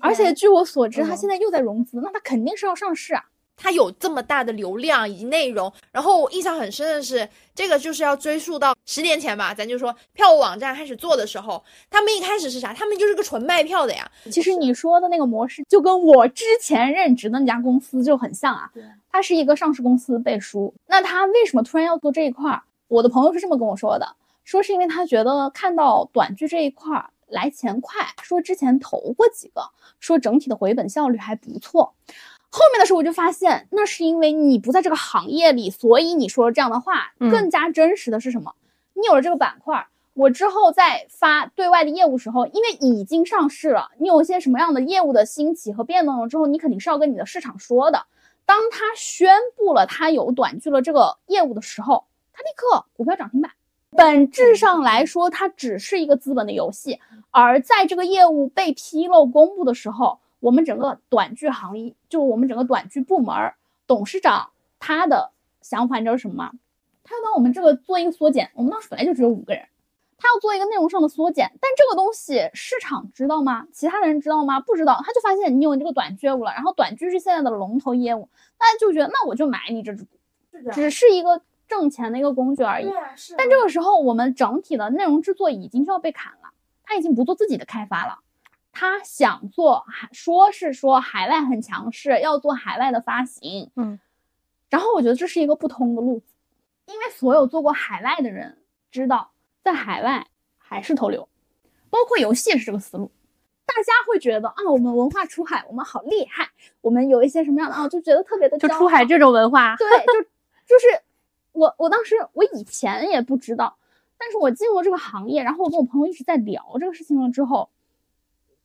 S4: 而且据我所知，他现在又在融资，那他肯定是要上市啊。
S2: 它有这么大的流量以及内容，然后我印象很深的是，这个就是要追溯到十年前吧，咱就说票务网站开始做的时候，他们一开始是啥？他们就是个纯卖票的呀。
S4: 其实你说的那个模式，就跟我之前任职的那家公司就很像啊。它是一个上市公司背书，那他为什么突然要做这一块儿？我的朋友是这么跟我说的，说是因为他觉得看到短剧这一块儿来钱快，说之前投过几个，说整体的回本效率还不错。后面的时候我就发现，那是因为你不在这个行业里，所以你说了这样的话更加真实的是什么？你有了这个板块，我之后在发对外的业务时候，因为已经上市了，你有一些什么样的业务的兴起和变动了之后，你肯定是要跟你的市场说的。当他宣布了他有短剧了这个业务的时候，他立刻股票涨停板。本质上来说，它只是一个资本的游戏，而在这个业务被披露公布的时候。我们整个短剧行业，就我们整个短剧部门董事长他的想法，你知道什么吗？他要帮我们这个做一个缩减。我们当时本来就只有五个人，他要做一个内容上的缩减。但这个东西市场知道吗？其他的人知道吗？不知道。他就发现你有这个短剧业务了，然后短剧是现在的龙头业务，大家就觉得那我就买你这只股，只是一个挣钱的一个工具而已。但这个时候，我们整体的内容制作已经就要被砍了，他已经不做自己的开发了。他想做海，说是说海外很强势，要做海外的发行，
S5: 嗯，
S4: 然后我觉得这是一个不通的路子，因为所有做过海外的人知道，在海外还是投流，包括游戏也是这个思路，大家会觉得啊，我们文化出海，我们好厉害，我们有一些什么样的啊，就觉得特别的
S5: 就出海这种文化，
S4: 对，就就是我我当时我以前也不知道，但是我进入这个行业，然后我跟我朋友一直在聊这个事情了之后。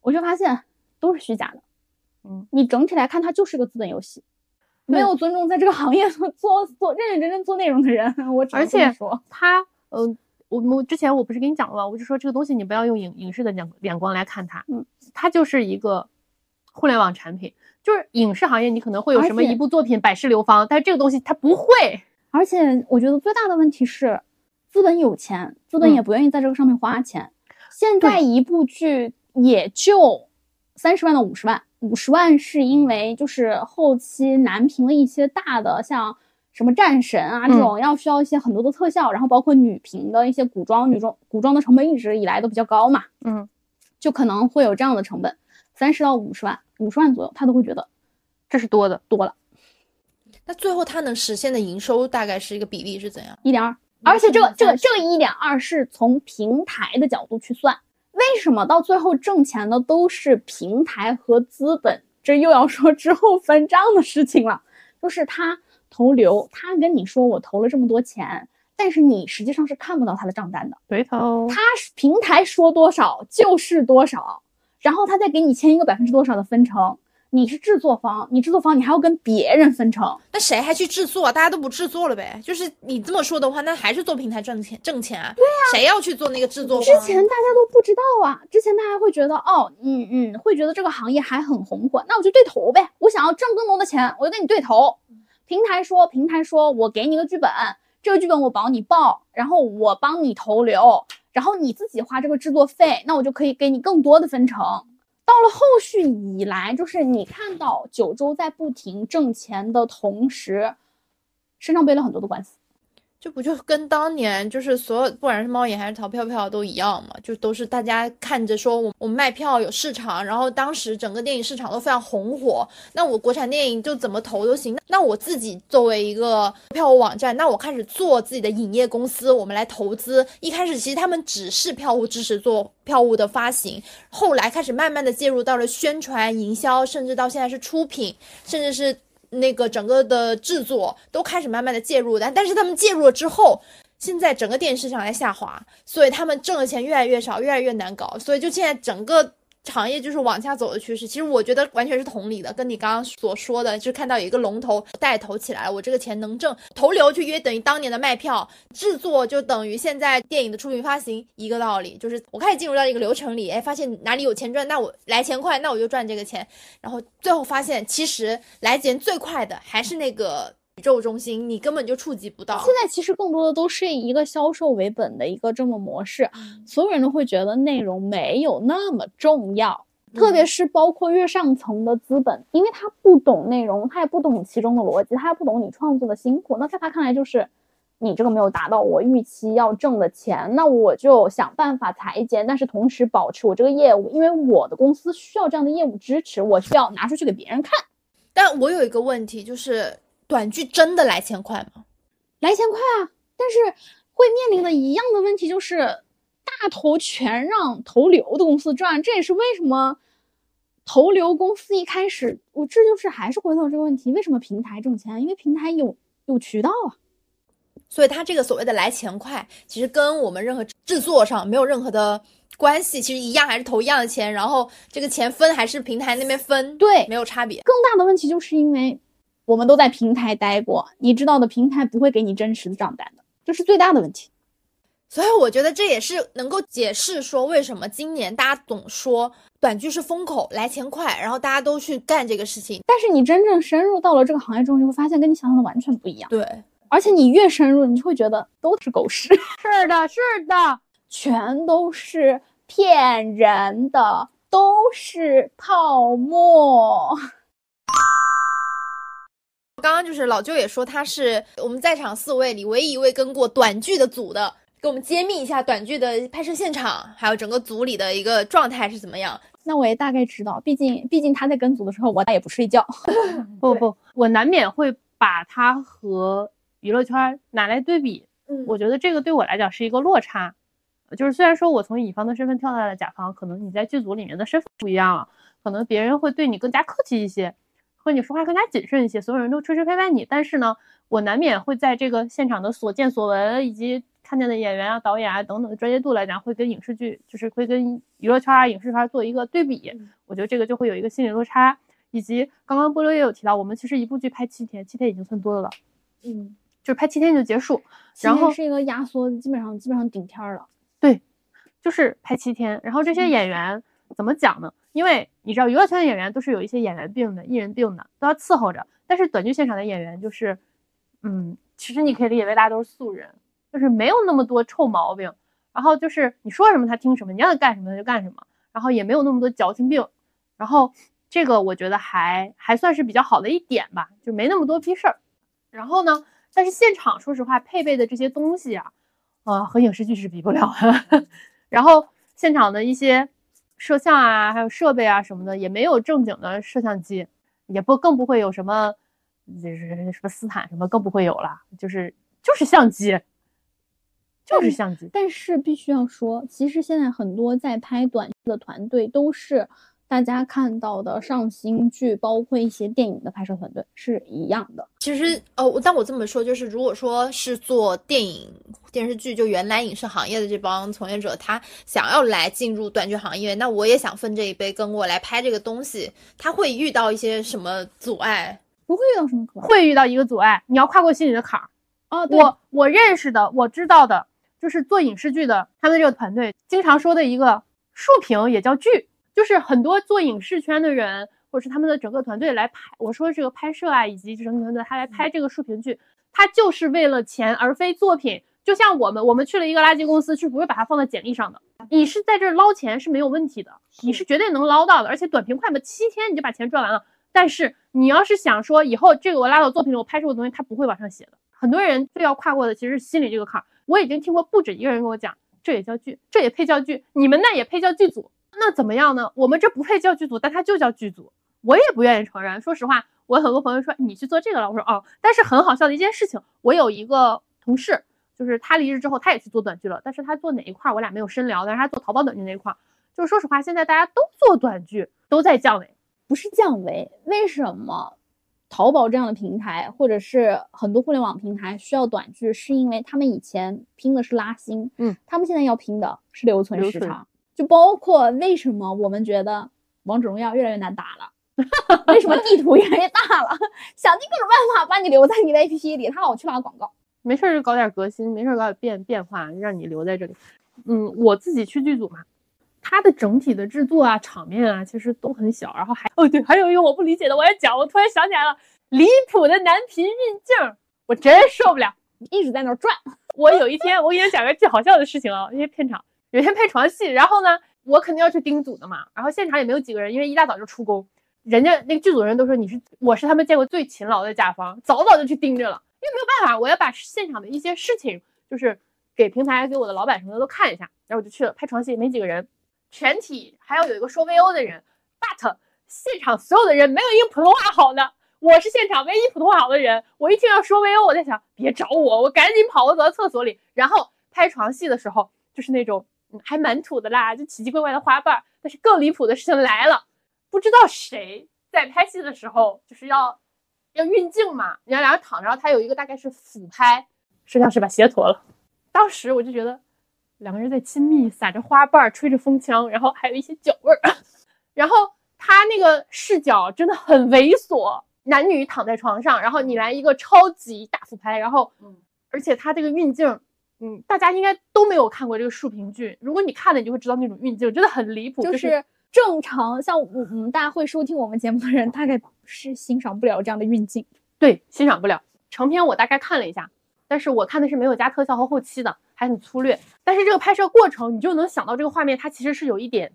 S4: 我就发现都是虚假的，
S5: 嗯，
S4: 你整体来看，它就是个资本游戏，没有尊重在这个行业做做做认认真真做内容的人。我
S5: 而且说他，呃，我我之前我不是跟你讲了吗？我就说这个东西你不要用影影视的眼眼光来看它，
S4: 嗯，
S5: 它就是一个互联网产品，就是影视行业你可能会有什么一部作品百世流芳，但是这个东西它不会。
S4: 而且我觉得最大的问题是，资本有钱，资本也不愿意在这个上面花钱。现在一部剧也就三十万到五十万，五十万是因为就是后期男频的一些大的像什么战神啊这种要需要一些很多的特效，然后包括女频的一些古装女装古装的成本一直以来都比较高嘛，
S5: 嗯，
S4: 就可能会有这样的成本，三十到五十万，五十万左右他都会觉得
S5: 这是多的。
S4: 多了
S2: 那最后他能实现的营收大概是一个比例是怎样？
S4: 一点二，而且这个这个这个一点二是从平台的角度去算，为什么到最后挣钱的都是平台和资本？这又要说之后分账的事情了，就是他投流，他跟你说我投了这么多钱，但是你实际上是看不到他的账单的，
S5: 对头，
S4: 他是平台说多少就是多少，然后他再给你签一个百分之多少的分成。你是制作方，你制作方你还要跟别人分成，
S2: 那谁还去制作？大家都不制作了呗。就是你这么说的话，那还是做平台挣钱挣钱啊？对呀，谁要去做那个制作方？
S4: 之前大家都不知道啊，之前大家会觉得哦，嗯嗯，会觉得这个行业还很红火，那我就对头呗。我想要挣更多的钱，我就跟你对头。平台说，平台说我给你个剧本，这个剧本我保你报，然后我帮你投流，然后你自己花这个制作费，那我就可以给你更多的分成。到了后续以来，就是你看到九州在不停挣钱的同时，身上背了很多的官司。
S2: 这不就跟当年就是所有不管是猫眼还是淘票票都一样嘛？就都是大家看着说我我卖票有市场，然后当时整个电影市场都非常红火，那我国产电影就怎么投都行。那我自己作为一个票务网站，那我开始做自己的影业公司，我们来投资。一开始其实他们只是票务支持做票务的发行，后来开始慢慢的介入到了宣传营销，甚至到现在是出品，甚至是。那个整个的制作都开始慢慢的介入，但但是他们介入了之后，现在整个电影市场在下滑，所以他们挣的钱越来越少，越来越难搞，所以就现在整个。行业就是往下走的趋势，其实我觉得完全是同理的，跟你刚刚所说的，就是看到有一个龙头带头起来了，我这个钱能挣，投流就约等于当年的卖票，制作就等于现在电影的出品发行一个道理，就是我开始进入到一个流程里，哎，发现哪里有钱赚，那我来钱快，那我就赚这个钱，然后最后发现其实来钱最快的还是那个。宇宙中心，你根本就触及不到。
S4: 现在其实更多的都是以一个销售为本的一个这么模式，所有人都会觉得内容没有那么重要，特别是包括越上层的资本，因为他不懂内容，他也不懂其中的逻辑，他也不懂你创作的辛苦。那在他看来，就是你这个没有达到我预期要挣的钱，那我就想办法裁减，但是同时保持我这个业务，因为我的公司需要这样的业务支持，我需要拿出去给别人看。
S2: 但我有一个问题就是。短剧真的来钱快吗？
S4: 来钱快啊，但是会面临的一样的问题就是大头全让投流的公司赚，这也是为什么投流公司一开始，我这就是还是回到这个问题，为什么平台挣钱？因为平台有有渠道啊，
S2: 所以它这个所谓的来钱快，其实跟我们任何制作上没有任何的关系，其实一样还是投一样的钱，然后这个钱分还是平台那边分，
S4: 对，
S2: 没有差别。
S4: 更大的问题就是因为。我们都在平台待过，你知道的，平台不会给你真实的账单的，这是最大的问题。
S2: 所以我觉得这也是能够解释说为什么今年大家总说短剧是风口，来钱快，然后大家都去干这个事情。
S4: 但是你真正深入到了这个行业中，你会发现跟你想象的完全不一样。
S2: 对，
S4: 而且你越深入，你就会觉得都是狗屎。
S5: 是的，是的，
S4: 全都是骗人的，都是泡沫。
S2: 刚刚就是老舅也说他是我们在场四位里唯一一位跟过短剧的组的，给我们揭秘一下短剧的拍摄现场，还有整个组里的一个状态是怎么样。
S4: 那我也大概知道，毕竟毕竟他在跟组的时候，我他也不睡觉。
S5: 不不，我难免会把他和娱乐圈拿来对比。嗯，我觉得这个对我来讲是一个落差。就是虽然说我从乙方的身份跳到了甲方，可能你在剧组里面的身份不一样了，可能别人会对你更加客气一些。和你说话更加谨慎一些，所有人都吹吹拍拍你，但是呢，我难免会在这个现场的所见所闻以及看见的演员啊、导演啊等等的专业度来讲，会跟影视剧就是会跟娱乐圈啊、影视圈做一个对比，我觉得这个就会有一个心理落差。以及刚刚波罗也有提到，我们其实一部剧拍七天，七天已经算多的了，
S4: 嗯，
S5: 就是拍七天就结束，然后
S4: 是一个压缩，基本上基本上顶天了，
S5: 对，就是拍七天，然后这些演员怎么讲呢？因为你知道，娱乐圈的演员都是有一些演员病的、艺人病的，都要伺候着。但是短剧现场的演员就是，嗯，其实你可以理解为大家都是素人，就是没有那么多臭毛病，然后就是你说什么他听什么，你让他干什么他就干什么，然后也没有那么多矫情病，然后这个我觉得还还算是比较好的一点吧，就没那么多批事儿。然后呢，但是现场说实话配备的这些东西啊，啊和影视剧是比不了的。然后现场的一些摄像啊，还有设备啊什么的，也没有正经的摄像机，也不更不会有什么，就是什么斯坦什么更不会有了，就是就是相机，就是相机。
S4: 但是必须要说，其实现在很多在拍短剧的团队都是大家看到的上新剧，包括一些电影的拍摄团队是一样的。
S2: 其实，呃，但我这么说，就是如果说是做电影、电视剧，就原来影视行业的这帮从业者，他想要来进入短剧行业，那我也想分这一杯羹，我来拍这个东西，他会遇到一些什么阻碍？
S4: 不会遇到什么阻碍，
S5: 会遇到一个阻碍，你要跨过心里的坎儿。
S4: 哦，对，
S5: 我我认识的，我知道的，就是做影视剧的，他们这个团队经常说的一个竖屏也叫剧，就是很多做影视圈的人，或者是他们的整个团队来拍，我说这个拍摄啊，以及整个团队他来拍这个竖屏剧，他就是为了钱而非作品。就像我们，我们去了一个垃圾公司，是不会把它放在简历上的。你是在这儿捞钱是没有问题的，你是绝对能捞到的，而且短平快嘛，七天你就把钱赚完了。但是你要是想说以后这个我拉到作品里，我拍摄的东西，他不会往上写的。很多人最要跨过的其实是心里这个坎儿。我已经听过不止一个人跟我讲，这也叫剧，这也配叫剧，你们那也配叫剧组？那怎么样呢？我们这不配叫剧组，但它就叫剧组。我也不愿意承认。说实话，我很多朋友说你去做这个了，我说哦。但是很好笑的一件事情，我有一个同事，就是他离职之后，他也去做短剧了，但是他做哪一块我俩没有深聊。但是他做淘宝短剧那一块，就是说实话，现在大家都做短剧，都在降维。
S4: 不是降维，为什么淘宝这样的平台，或者是很多互联网平台需要短剧，是因为他们以前拼的是拉新，
S5: 嗯，
S4: 他们现在要拼的是留存
S5: 留存
S4: 时长。就包括为什么我们觉得王者荣耀越来越难打了，为什么地图越来越大了，想尽各种办法把你留在你的 APP 里，他老去拉广告。
S5: 没事儿就搞点革新，没事儿搞点变变化，让你留在这里。嗯，我自己去剧组嘛，它的整体的制作啊、场面啊，其实都很小。然后还哦对，还有一个我不理解的，我要讲，我突然想起来了，离谱的男频运镜，我真受不了。
S4: 一直在那儿转，
S5: 我有一天，我给你讲个巨好笑的事情啊，因为片场有一天拍床戏，然后呢，我肯定要去盯组的嘛，然后现场也没有几个人，因为一大早就出工，人家那个剧组人都说你是我是他们见过最勤劳的甲方，早早就去盯着了，因为没有办法，我要把现场的一些事情，就是给平台给我的老板什么的都看一下，然后我就去了拍床戏，没几个人，全体还要有一个说 VO 的人，but 现场所有的人没有一个普通话好的。我是现场唯一普通话好的人，我一听要说 VO，我在想别找我，我赶紧跑，我走到厕所里，然后拍床戏的时候就是那种还蛮土的啦，就奇奇怪怪的花瓣。但是更离谱的事情来了，不知道谁在拍戏的时候就是要要运镜嘛，人家两个躺着，然后他有一个大概是俯拍，摄像师把鞋脱了，当时我就觉得两个人在亲密，撒着花瓣，吹着风枪，然后还有一些脚味儿，然后他那个视角真的很猥琐。男女躺在床上，然后你来一个超级大俯拍，然后，而且他这个运镜，嗯，大家应该都没有看过这个竖屏剧，如果你看了，你就会知道那种运镜真的很离谱，
S4: 就是是正常像我我们大家会收听我们节目的人，大概是欣赏不了这样的运镜。
S5: 对欣赏不了。成片我大概看了一下，但是我看的是没有加特效和后期的，还很粗略。但是这个拍摄过程，你就能想到这个画面，它其实是有一点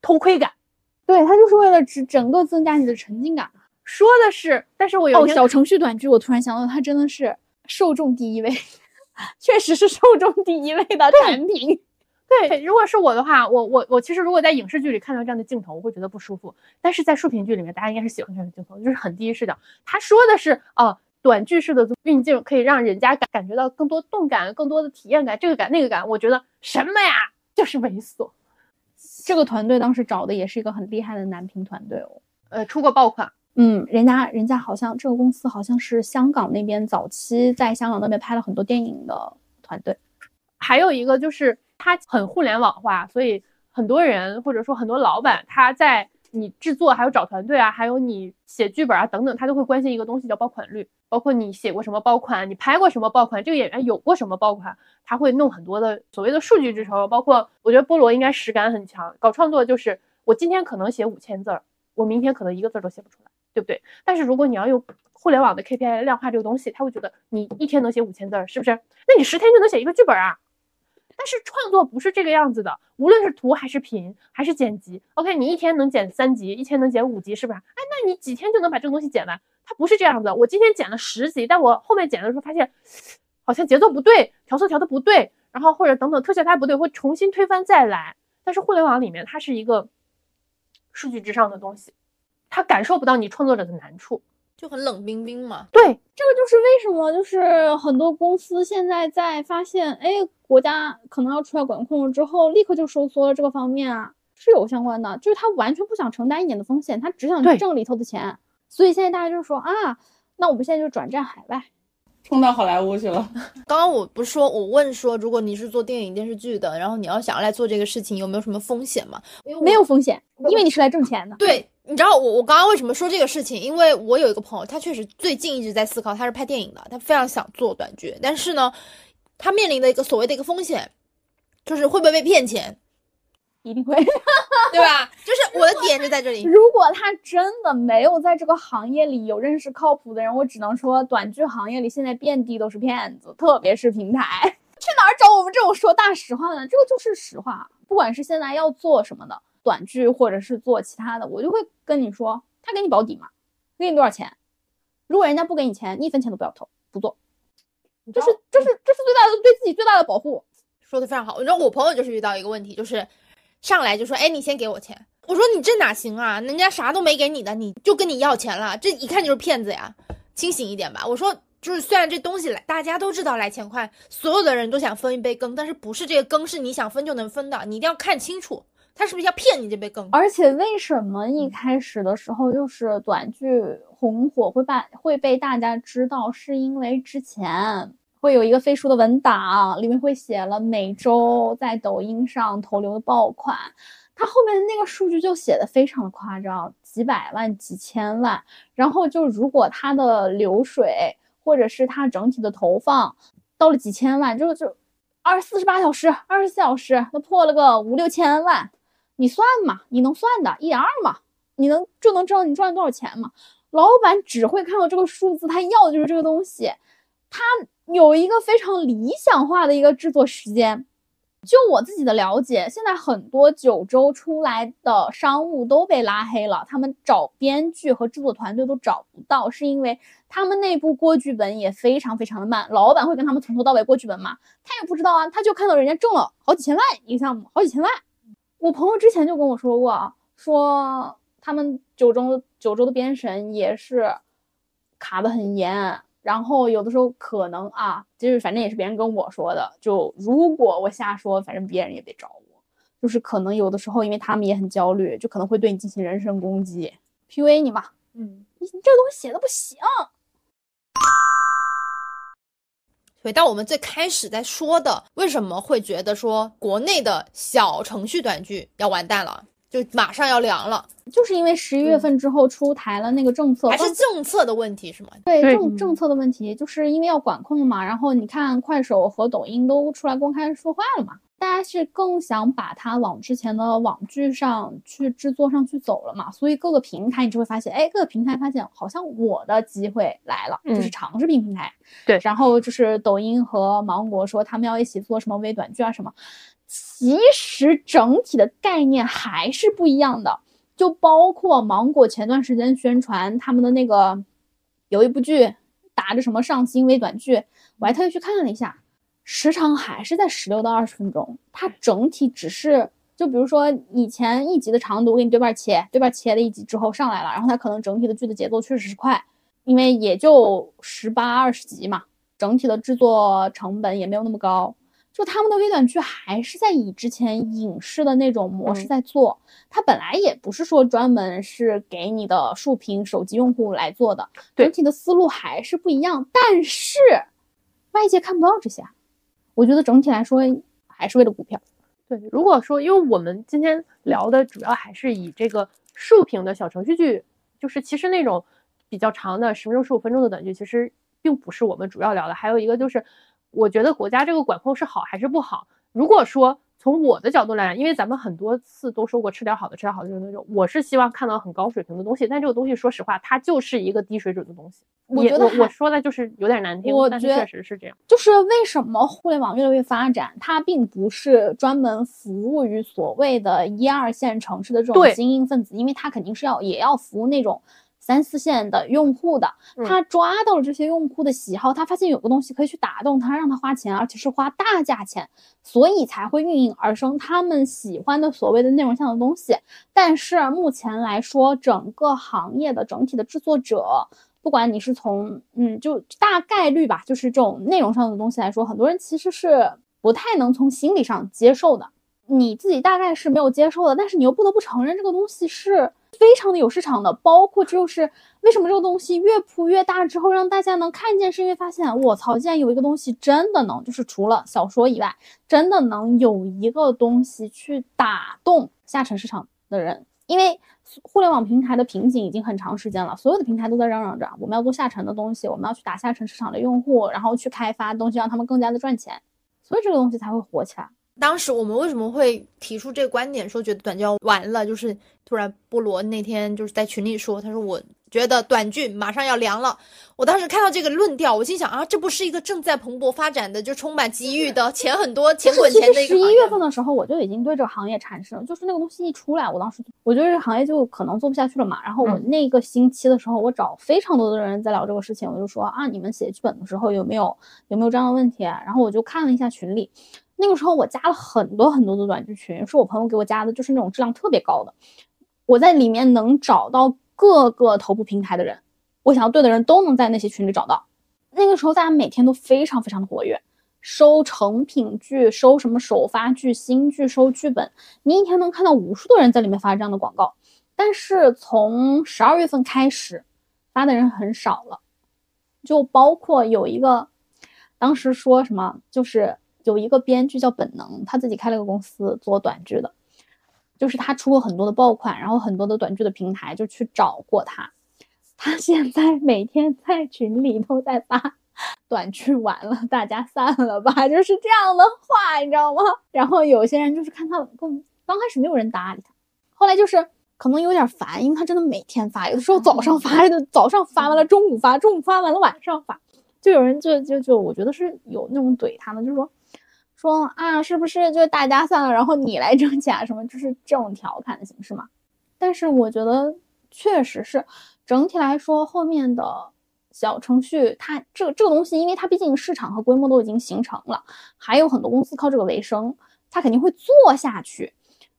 S5: 偷窥感。
S4: 对，它就是为了整整个增加你的沉浸感。
S5: 说的是，但是我有
S4: 哦，小程序短剧，我突然想到，它真的是受众第一位，确实是受众第一位的产品。
S5: 对，如果是我的话，我我我其实如果在影视剧里看到这样的镜头，我会觉得不舒服。但是在竖屏剧里面，大家应该是喜欢这样的镜头，就是很第一视角。他说的是，哦、短剧式的运镜可以让人家感感觉到更多动感、更多的体验感，这个感那个感。我觉得什么呀，就是猥琐。
S4: 这个团队当时找的也是一个很厉害的男频团队哦。
S5: 呃，出过爆款，
S4: 嗯，人家人家好像这个公司好像是香港那边早期在香港那边拍了很多电影的团队。
S5: 还有一个就是它很互联网化，所以很多人或者说很多老板他在你制作还有找团队啊，还有你写剧本啊等等，他都会关心一个东西叫爆款率，包括你写过什么爆款，你拍过什么爆款，这个演员有过什么爆款，他会弄很多的所谓的数据支撑。包括我觉得菠萝应该实感很强，搞创作就是我今天可能写五千字儿，我明天可能一个字儿都写不出来。对不对？但是如果你要用互联网的 KPI 量化这个东西，他会觉得你一天能写五千字儿，是不是？那你十天就能写一个剧本啊？但是创作不是这个样子的，无论是图还是频还是剪辑，OK，你一天能剪三集，一天能剪五集，是不是？哎，那你几天就能把这个东西剪完？它不是这样子，我今天剪了十集，但我后面剪的时候发现，好像节奏不对，调色调的不对，然后或者等等特效它不对，会重新推翻再来。但是互联网里面它是一个数据之上的东西，它感受不到你创作者的难处，
S2: 就很冷冰冰嘛。
S5: 对，
S4: 这个就是为什么就是很多公司现在在发现，哎，国家可能要出来管控了之后，立刻就收缩了这个方面啊，是有相关的，就是他完全不想承担一点的风险，他只想
S5: 去
S4: 挣里头的钱，所以现在大家就说啊，那我们现在就转战海外。
S3: 冲到好莱坞去了。
S2: 刚刚我不是说我问说，如果你是做电影电视剧的，然后你要想要来做这个事情，有没有什么风险嘛？
S4: 没有风险，因为你是来挣钱的。
S2: 对，你知道我我刚刚为什么说这个事情？因为我有一个朋友，他确实最近一直在思考，他是拍电影的，他非常想做短剧，但是呢，他面临的一个所谓的一个风险，就是会不会被骗钱，
S4: 一定会。
S2: 对吧？就是我的点就在这里。
S4: 如果他真的没有在这个行业里有认识靠谱的人，我只能说，短剧行业里现在遍地都是骗子，特别是平台。去哪儿找我们这种说大实话的？这个就是实话。不管是现在要做什么的短剧，或者是做其他的，我就会跟你说，他给你保底嘛？给你多少钱？如果人家不给你钱，你一分钱都不要投，不做。这是这是这是最大的对自己最大的保护。
S2: 说的非常好。你知道我朋友就是遇到一个问题，就是上来就说：“哎，你先给我钱。”我说：“你这哪行啊？人家啥都没给你的，你就跟你要钱了，这一看就是骗子呀！清醒一点吧。”我说：“就是虽然这东西来，大家都知道来钱快，所有的人都想分一杯羹，但是不是这个羹是你想分就能分的，你一定要看清楚，他是不是要骗你这杯羹。”
S4: 而且为什么一开始的时候就是短剧红火会把会被大家知道，是因为之前会有一个飞书的文档，里面会写了每周在抖音上投流的爆款，它后面的那个数据就写的非常的夸张，几百万、几千万。然后就如果它的流水或者是它整体的投放到了几千万，就就二四十八小时、二十四小时，那破了个五六千万。你算嘛，你能算的，一点二嘛，你能就能知道你赚了多少钱嘛。老板只会看到这个数字，他要的就是这个东西，他有一个非常理想化的一个制作时间。就我自己的了解，现在很多九州出来的商务都被拉黑了，他们找编剧和制作团队都找不到，是因为他们内部过剧本也非常非常的慢。老板会跟他们从头到尾过剧本吗？他也不知道啊，他就看到人家挣了好几千万一个项目，好几千万。我朋友之前就跟我说过啊，说他们九州九州的编审也是卡的很严，然后有的时候可能啊，就是反正也是别人跟我说的，就如果我瞎说，反正别人也得找我，就是可能有的时候因为他们也很焦虑，就可能会对你进行人身攻击，PUA 你嘛，
S5: 嗯，
S4: 你你这个东西写的不行。
S2: 回到我们最开始在说的，为什么会觉得说国内的小程序短剧要完蛋了，就马上要凉了，
S4: 就是因为十一月份之后出台了那个政策，
S2: 还是政策的问题是吗？
S4: 对
S5: 对
S4: 政政策的问题，就是因为要管控嘛。然后你看快手和抖音都出来公开说话了嘛，大家是更想把它往之前的网剧上去制作上去走了嘛。所以各个平台你就会发现，哎，各个平台发现好像我的机会来了，就是
S5: 嗯
S4: 长视频平台。
S5: 对
S4: 然后就是抖音和芒果说他们要一起做什么微短剧啊什么，其实整体的概念还是不一样的。就包括芒果前段时间宣传他们的那个有一部剧打着什么上新微短剧，我还特意去看了一下，时长还是在十六到二十分钟，它整体只是就比如说以前一集的长度，我给你对半切，对半切了一集之后上来了，然后它可能整体的剧的节奏确实是快，因为也就十八二十集嘛，整体的制作成本也没有那么高。就他们的微短剧还是在以之前影视的那种模式
S5: 嗯
S4: 在做，它本来也不是说专门是给你的竖屏手机用户来做的，整体的思路还是不一样。但是外界看不到这些啊，我觉得整体来说还是为了股票。
S5: 对，如果说，因为我们今天聊的主要还是以这个竖屏的小程序剧，就是其实那种比较长的十分钟、十五分钟的短剧，其实并不是我们主要聊的。还有一个就是，我觉得国家这个管控是好还是不好？如果说从我的角度来讲，因为咱们很多次都说过吃点好的，吃点好的就是那种，我是希望看到很高水平的东西，但这个东西说实话，它就是一个低水准的东西。我
S4: 我觉得还
S5: 我说的就是有点难听
S4: 我，
S5: 但是
S4: 觉得
S5: 确实是这样。
S4: 就是为什么互联网越来越发展，它并不是专门服务于所谓的一二线城市的这种精英分子，因为它肯定是要也要服务那种三四线的用户的。
S5: 嗯
S4: 他抓到了这些用户的喜好，他发现有个东西可以去打动他，让他花钱，而且是花大价钱，所以才会运营而生他们喜欢的所谓的内容向的东西。但是目前来说，整个行业的整体的制作者。不管你是从嗯，就大概率吧，就是这种内容上的东西来说，很多人其实是不太能从心理上接受的。你自己大概是没有接受的，但是你又不得不承认这个东西是非常的有市场的。包括就是为什么这个东西越铺越大之后，让大家能看见，是因为发现我操，竟然有一个东西真的能，就是除了小说以外，真的能有一个东西去打动下沉市场的人，因为。互联网平台的瓶颈已经很长时间了，所有的平台都在嚷嚷着我们要做下沉的东西，我们要去打下沉市场的用户，然后去开发东西让他们更加的赚钱，所以这个东西才会火起来。
S2: 当时我们为什么会提出这个观点，说觉得短剧要完了？就是突然菠萝那天就是在群里说，他说我觉得短剧马上要凉了。我当时看到这个论调，我心想啊，这不是一个正在蓬勃发展的、就充满机遇的、钱很多、钱滚钱的一个
S4: 十一月份的时候，我就已经对这个行业产生，就是那个东西一出来，我当时我觉得这个行业就可能做不下去了嘛。然后我
S5: 嗯
S4: 那个星期的时候，我找非常多的人在聊这个事情，我就说啊，你们写剧本的时候有没有有没有这样的问题啊？然后我就看了一下群里，那个时候我加了很多很多的短剧群，是我朋友给我加的，就是那种质量特别高的，我在里面能找到各个头部平台的人，我想要对的人都能在那些群里找到。那个时候大家每天都非常非常的活跃。收成品剧，收什么首发剧、新剧，收剧本，你一天能看到无数的人在里面发这样的广告。但是从十二月份开始，发的人很少了，就包括有一个，当时说什么，就是有一个编剧叫本能，他自己开了个公司做短剧的，就是他出过很多的爆款，然后很多的短剧的平台就去找过他，他现在每天在群里都在发。短剧完了，大家散了吧，就是这样的话，你知道吗？然后有些人就是看他更刚开始没有人搭理他，后来就是可能有点烦，因为他真的每天发，有的时候早上发的，早上发完了，中午发，中午发完了，晚上发，就有人就就就我觉得是有那种怼他的，就是说说啊，是不是就大家散了，然后你来挣钱什么，就是这种调侃的形式嘛。但是我觉得确实是整体来说后面的。小程序它这个这个东西，因为它毕竟市场和规模都已经形成了，还有很多公司靠这个为生，它肯定会做下去。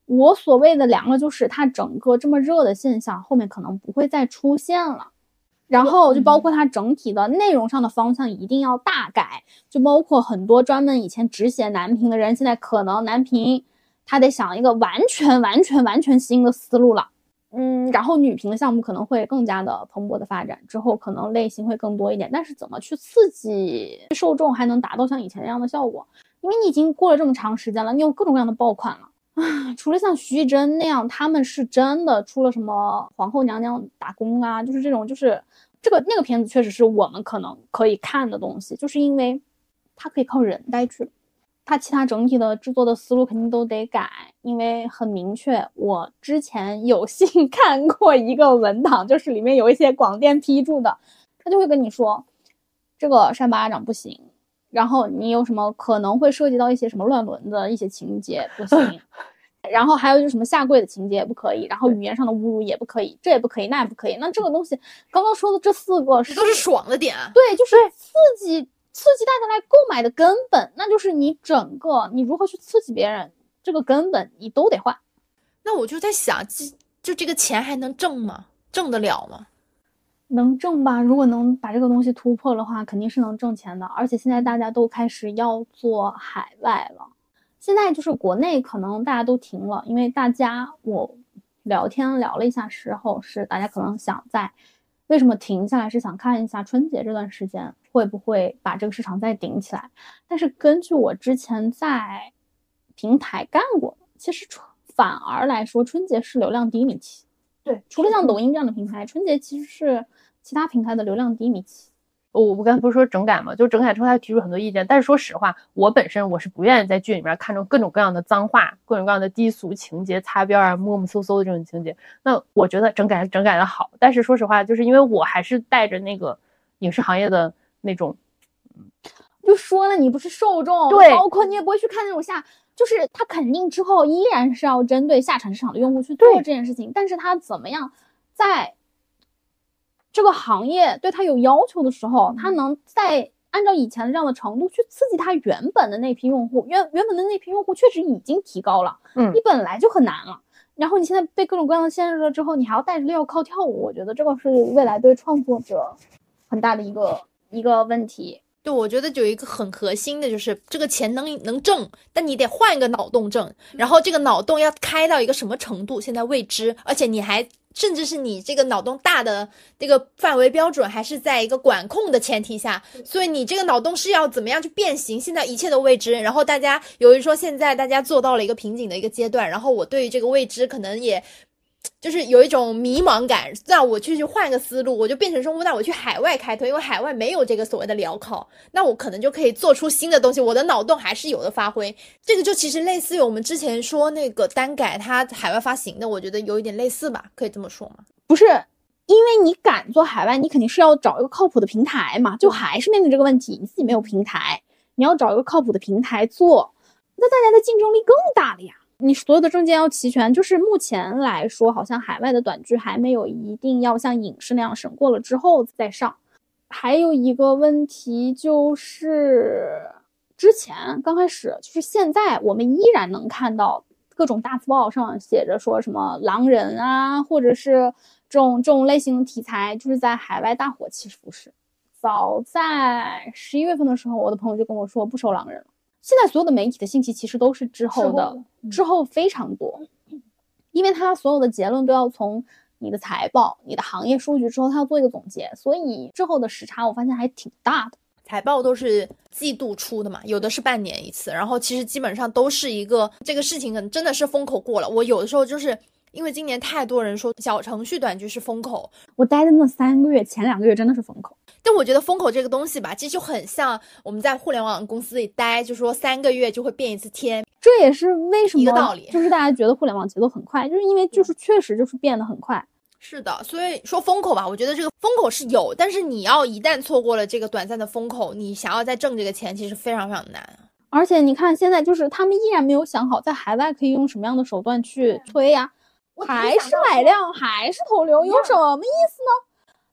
S4: 我所谓的凉了，就是它整个这么热的现象后面可能不会再出现了。然后就包括它整体的内容上的方向一定要大改，就包括很多专门以前只写男频的人，现在可能男频他得想一个完全完全完全新的思路了。嗯，然后女频的项目可能会更加的蓬勃的发展，之后可能类型会更多一点，但是怎么去刺激受众还能达到像以前那样的效果？因为你已经过了这么长时间了，你有各种各样的爆款了啊！除了像徐艺珍那样，他们是真的出了什么皇后娘娘打工啊，就是这种，就是这个那个片子确实是我们可能可以看的东西，就是因为它可以靠人带去。它其他整体的制作的思路肯定都得改，因为很明确。我之前有幸 看过一个文档，就是里面有一些广电批注的，他就会跟你说，这个扇巴掌不行，然后你有什么可能会涉及到一些什么乱伦的一些情节不行，然后还有就是什么下跪的情节也不可以，然后语言上的侮辱也不可以，这也不可以，那也不可以。那这个东西刚刚说的这四个
S2: 这都是爽的点啊。
S4: 对，就是刺激。刺激大家来购买的根本，那就是你整个你如何去刺激别人，这个根本你都得换。
S2: 那我就在想，就就这个钱还能挣吗？挣得了吗？
S4: 能挣吧？如果能把这个东西突破的话，肯定是能挣钱的。而且现在大家都开始要做海外了，现在就是国内可能大家都停了，因为大家我聊天聊了一下时候，是大家可能想在。为什么停下来？是想看一下春节这段时间会不会把这个市场再顶起来。但是根据我之前在平台干过，其实春反而来说，春节是流量低迷期。
S5: 对，
S4: 除了像抖音这样的平台，春节其实是其他平台的流量低迷期。
S5: 我我刚才不是说整改嘛，就整改之后他提出很多意见，但是说实话，我本身我是不愿意在剧里面看到各种各样的脏话、各种各样的低俗情节、擦边啊、摸摸搜搜的这种情节。那我觉得整改整改的好，但是说实话，就是因为我还是带着那个影视行业的那种，
S4: 就说了你不是受众，
S5: 对
S4: 包括你也不会去看那种下，就是他肯定之后依然是要针对下沉市场的用户去做这件事情，但是他怎么样在这个行业对他有要求的时候，他能在按照以前的这样的程度去刺激他原本的那批用户，原原本的那批用户确实已经提高了，
S5: 嗯
S4: 你本来就很难了。然后你现在被各种各样的限制了之后，你还要带着镣铐跳舞，我觉得这个是未来对创作者很大的一个一个问题。
S2: 对，我觉得有一个很核心的就是这个钱能能挣，但你得换一个脑洞挣，然后这个脑洞要开到一个什么程度，现在未知，而且你还甚至是你这个脑洞大的这个范围标准还是在一个管控的前提下，所以你这个脑洞是要怎么样去变形，现在一切都未知。然后大家由于说现在大家做到了一个瓶颈的一个阶段，然后我对于这个未知可能也。就是有一种迷茫感，那我去去换个思路，我就变成说，那我去海外开拓，因为海外没有这个所谓的镣铐，那我可能就可以做出新的东西，我的脑洞还是有的发挥。这个就其实类似于我们之前说那个单改它海外发行的，我觉得有一点类似吧，可以这么说吗？
S4: 不是，因为你敢做海外，你肯定是要找一个靠谱的平台嘛，就还是面临这个问题，你自己没有平台，你要找一个靠谱的平台做，那大家的竞争力更大了呀。你所有的证件要齐全，就是目前来说，好像海外的短剧还没有一定要像影视那样审过了之后再上。还有一个问题就是，之前刚开始，就是现在我们依然能看到各种大字报上写着说什么狼人啊，或者是这种这种类型的题材，就是在海外大火，其实不是。早在十一月份的时候，我的朋友就跟我说不收狼人了。现在所有的媒体的信息其实都是之后的，之后非常多，因为他所有的结论都要从你的财报、你的行业数据之后，他要做一个总结，所以之后的时差我发现还挺大的。
S2: 财报都是季度出的嘛，有的是半年一次，然后其实基本上都是一个这个事情可能真的是风口过了。我有的时候就是因为今年太多人说小程序短剧是风口，
S4: 我待的那三个月，前两个月真的是风口。
S2: 但我觉得风口这个东西吧，其实就很像我们在互联网公司里待，就说三个月就会变一次天。
S4: 这也是为什么
S2: 一个道理
S4: 就是大家觉得互联网节奏很快，就是因为就是确实就是变得很快。
S2: 是的，所以说风口吧，我觉得这个风口是有，但是你要一旦错过了这个短暂的风口，你想要再挣这个钱，其实非常非常难。
S4: 而且你看，现在就是他们依然没有想好在海外可以用什么样的手段去推呀，还是买量，还是投流，有什么意思呢？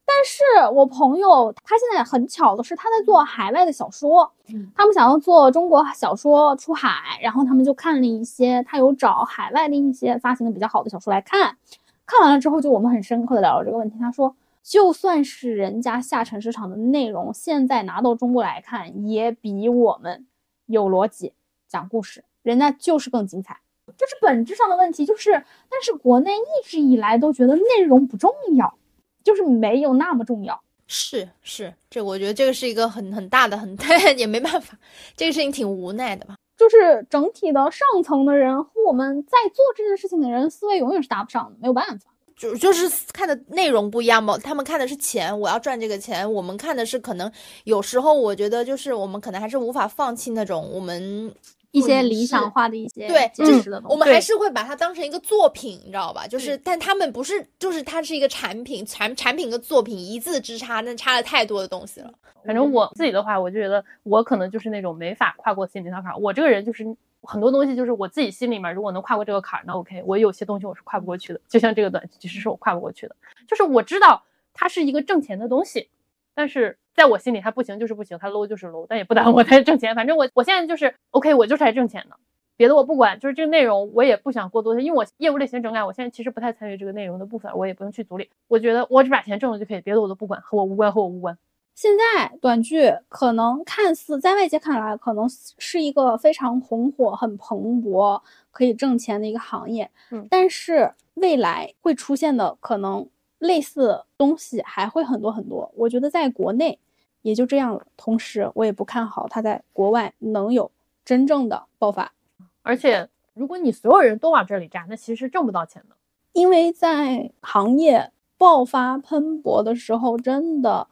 S4: 但是我朋友他现在很巧的是，他在做海外的小说，他们想要做中国小说出海，然后他们就看了一些，他有找海外的一些发行的比较好的小说来看，看完了之后，就我们很深刻的聊了这个问题。他说，就算是人家下沉市场的内容，现在拿到中国来看，也比我们有逻辑讲故事，人家就是更精彩。这是本质上的问题，就是但是国内一直以来都觉得内容不重要，就是没有那么重要。
S2: 是是，这我觉得这个是一个很很大的很 也没办法，这个事情挺无奈的吧。
S4: 就是整体的上层的人和我们在做这件事情的人思维永远是搭不上的，没有办法。
S2: 就就是看的内容不一样嘛，他们看的是钱，我要赚这个钱，我们看的是可能有时候我觉得就是我们可能还是无法放弃那种我们
S4: 一些理想化的一些
S2: 对
S4: 的东西，
S2: 我们还是会把它当成一个作品，你知道吧？就是，但他们不是，就是它是一个产品，产产品跟作品一字之差，那差了太多的东西了。
S5: 反正我自己的话，我就觉得我可能就是那种没法跨过心理那坎儿。我这个人就是很多东西，就是我自己心里面如果能跨过这个坎儿，那 OK。我有些东西我是跨不过去的，就像这个短剧，其实是我跨不过去的。就是我知道它是一个挣钱的东西，但是在我心里他不行就是不行，他 low 就是 low，但也不耽误 我在挣钱。反正我我现在就是 OK，我就是来挣钱的。别的我不管，就是这个内容我也不想过多的，因为我业务类型整改，我现在其实不太参与这个内容的部分，我也不用去组里。我觉得我只把钱挣了就可以，别的我都不管，和我无关，和我无关。
S4: 现在短剧可能看似在外界看来，可能是一个非常红火、很蓬勃、可以挣钱的一个行业，
S5: 嗯
S4: 但是未来会出现的可能类似东西还会很多很多。我觉得在国内也就这样了，同时我也不看好它在国外能有真正的爆发，
S5: 而且如果你所有人都往这里扎，那其实是挣不到钱的。
S4: 因为在行业爆发喷薄的时候，真的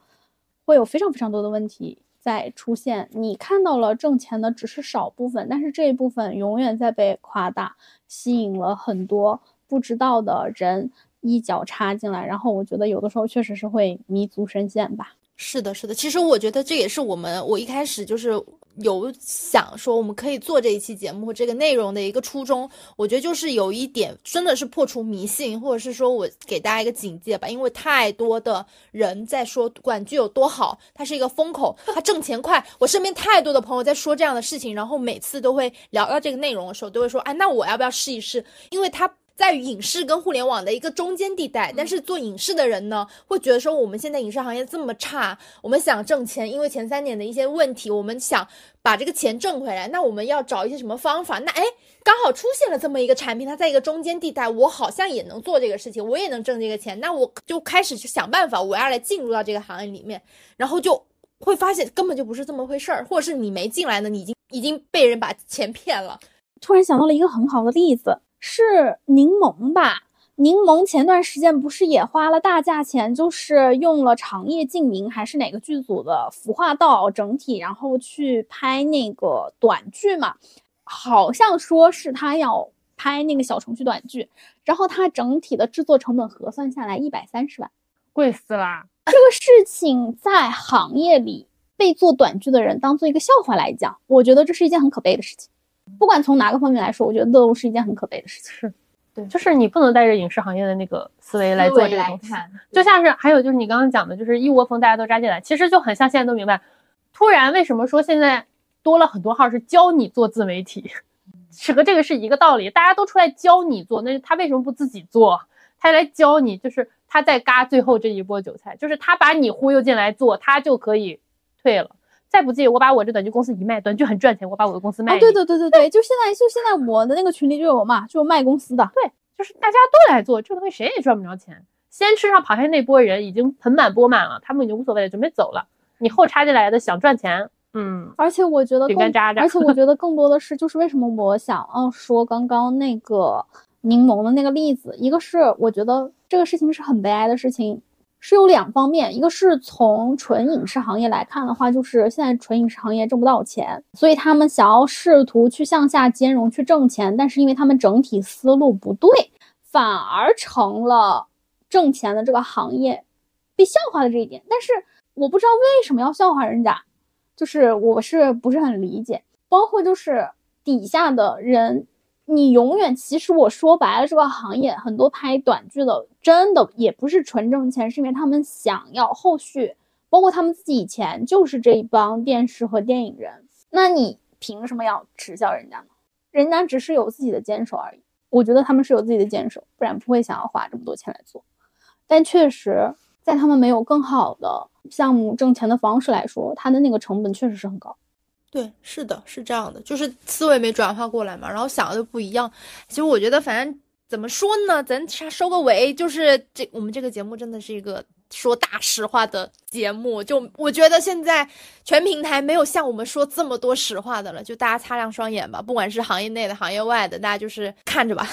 S4: 会有非常非常多的问题在出现。你看到了挣钱的只是少部分，但是这一部分永远在被夸大，吸引了很多不知道的人一脚插进来。然后我觉得有的时候确实是会迷足深陷吧。
S2: 是的，是的。其实我觉得这也是我们我一开始就是有想说我们可以做这一期节目这个内容的一个初衷。我觉得就是有一点真的是破除迷信，或者是说我给大家一个警戒吧。因为太多的人在说管具有多好，它是一个风口，它挣钱快。我身边太多的朋友在说这样的事情，然后每次都会聊到这个内容的时候，都会说：“哎，那我要不要试一试？”因为它。在于影视跟互联网的一个中间地带，但是做影视的人呢，会觉得说我们现在影视行业这么差，我们想挣钱，因为前三年的一些问题，我们想把这个钱挣回来，那我们要找一些什么方法？那哎，刚好出现了这么一个产品，它在一个中间地带，我好像也能做这个事情，我也能挣这个钱，那我就开始去想办法，我要来进入到这个行业里面，然后就会发现根本就不是这么回事儿，或者是你没进来呢，你已经已经被人把钱骗了。
S4: 突然想到了一个很好的例子。是柠檬吧？柠檬前段时间不是也花了大价钱，就是用了长夜烬明还是哪个剧组的服化道整体，然后去拍那个短剧嘛？好像说是他要拍那个小程序短剧，然后他整体的制作成本核算下来一百三十万，
S5: 贵死啦！
S4: 这个事情在行业里被做短剧的人当做一个笑话来讲，我觉得这是一件很可悲的事情。不管从哪个方面来说，我觉得都是一件很可悲的事情。
S5: 是，对，就是你不能带着影视行业的那个思维来做这个东西。就像是还有就是你刚刚讲的，就是一窝蜂大家都扎进来，其实就很像现在都明白，突然为什么说现在多了很多号是教你做自媒体，是和这个是一个道理。大家都出来教你做，那他为什么不自己做？他来教你，就是他在嘎最后这一波韭菜，就是他把你忽悠进来做，他就可以退了。再不济，我把我这短剧公司一卖，短剧很赚钱，我把我的公司卖。
S4: 对对对对对，就现在就现在我的那个群里就有嘛，就卖公司的。
S5: 对，就是大家都来做这个东西，谁也赚不着钱。先吃上螃蟹那波人已经盆满钵满了，他们已经无所谓了，准备走了。你后插进来的想赚钱，嗯。
S4: 而且我觉得
S5: 饼干渣渣。
S4: 而且我觉得更多的是，就是为什么我想要说刚刚那个柠檬的那个例子，一个是我觉得这个事情是很悲哀的事情。是有两方面，一个是从纯影视行业来看的话，就是现在纯影视行业挣不到钱，所以他们想要试图去向下兼容去挣钱，但是因为他们整体思路不对，反而成了挣钱的这个行业被笑话的这一点。但是我不知道为什么要笑话人家，就是我是不是很理解，包括就是底下的人。你永远，其实我说白了，这个行业很多拍短剧的，真的也不是纯挣钱，是因为他们想要后续，包括他们自己以前就是这一帮电视和电影人，那你凭什么要耻笑人家呢？人家只是有自己的坚守而已。我觉得他们是有自己的坚守，不然不会想要花这么多钱来做。但确实，在他们没有更好的项目挣钱的方式来说，他的那个成本确实是很高。
S2: 对，是的，是这样的，就是思维没转化过来嘛，然后想的就不一样。其实我觉得，反正怎么说呢，咱收个尾，就是这我们这个节目真的是一个说大实话的节目。就我觉得现在全平台没有像我们说这么多实话的了，就大家擦亮双眼吧，不管是行业内的、行业外的，大家就是看着吧。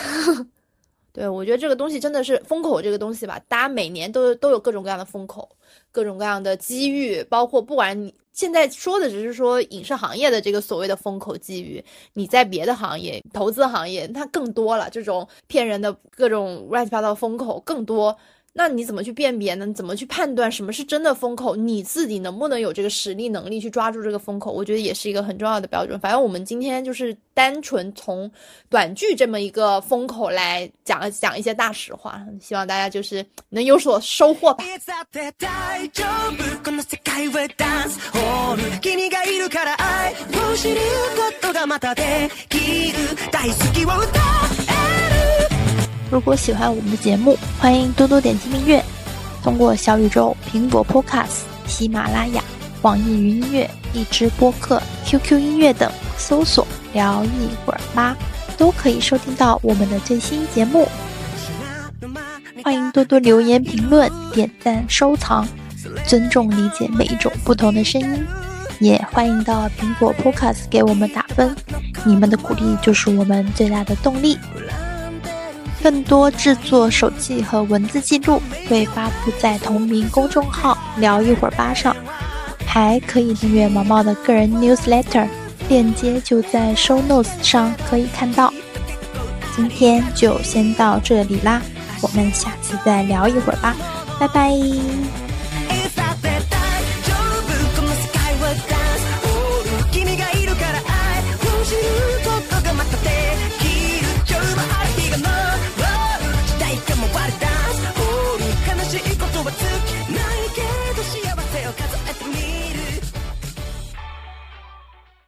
S2: 对我觉得这个东西真的是风口，这个东西吧，大家每年都都有各种各样的风口，各种各样的机遇，包括不管你。现在说的只是说影视行业的这个所谓的风口机遇，你在别的行业、投资行业，它更多了，这种骗人的各种乱七八糟风口更多。那你怎么去辨别呢？怎么去判断什么是真的风口？你自己能不能有这个实力能力去抓住这个风口？我觉得也是一个很重要的标准。反正我们今天就是单纯从短剧这么一个风口来讲讲一些大实话，希望大家就是能有所收获吧。
S1: 如果喜欢我们的节目，欢迎多多点击订阅。通过小宇宙、苹果 Podcast、喜马拉雅、网易云音乐、荔枝播客、QQ 音乐等搜索“聊一会儿吧”，都可以收听到我们的最新节目。欢迎多多留言、评论、点赞、收藏，尊重理解每一种不同的声音。也欢迎到苹果 Podcast 给我们打分，你们的鼓励就是我们最大的动力。更多制作手记和文字记录会发布在同名公众号“聊一会儿吧”上，还可以订阅毛毛的个人 newsletter，链接就在 show notes 上可以看到。今天就先到这里啦，我们下次再聊一会儿吧，拜拜。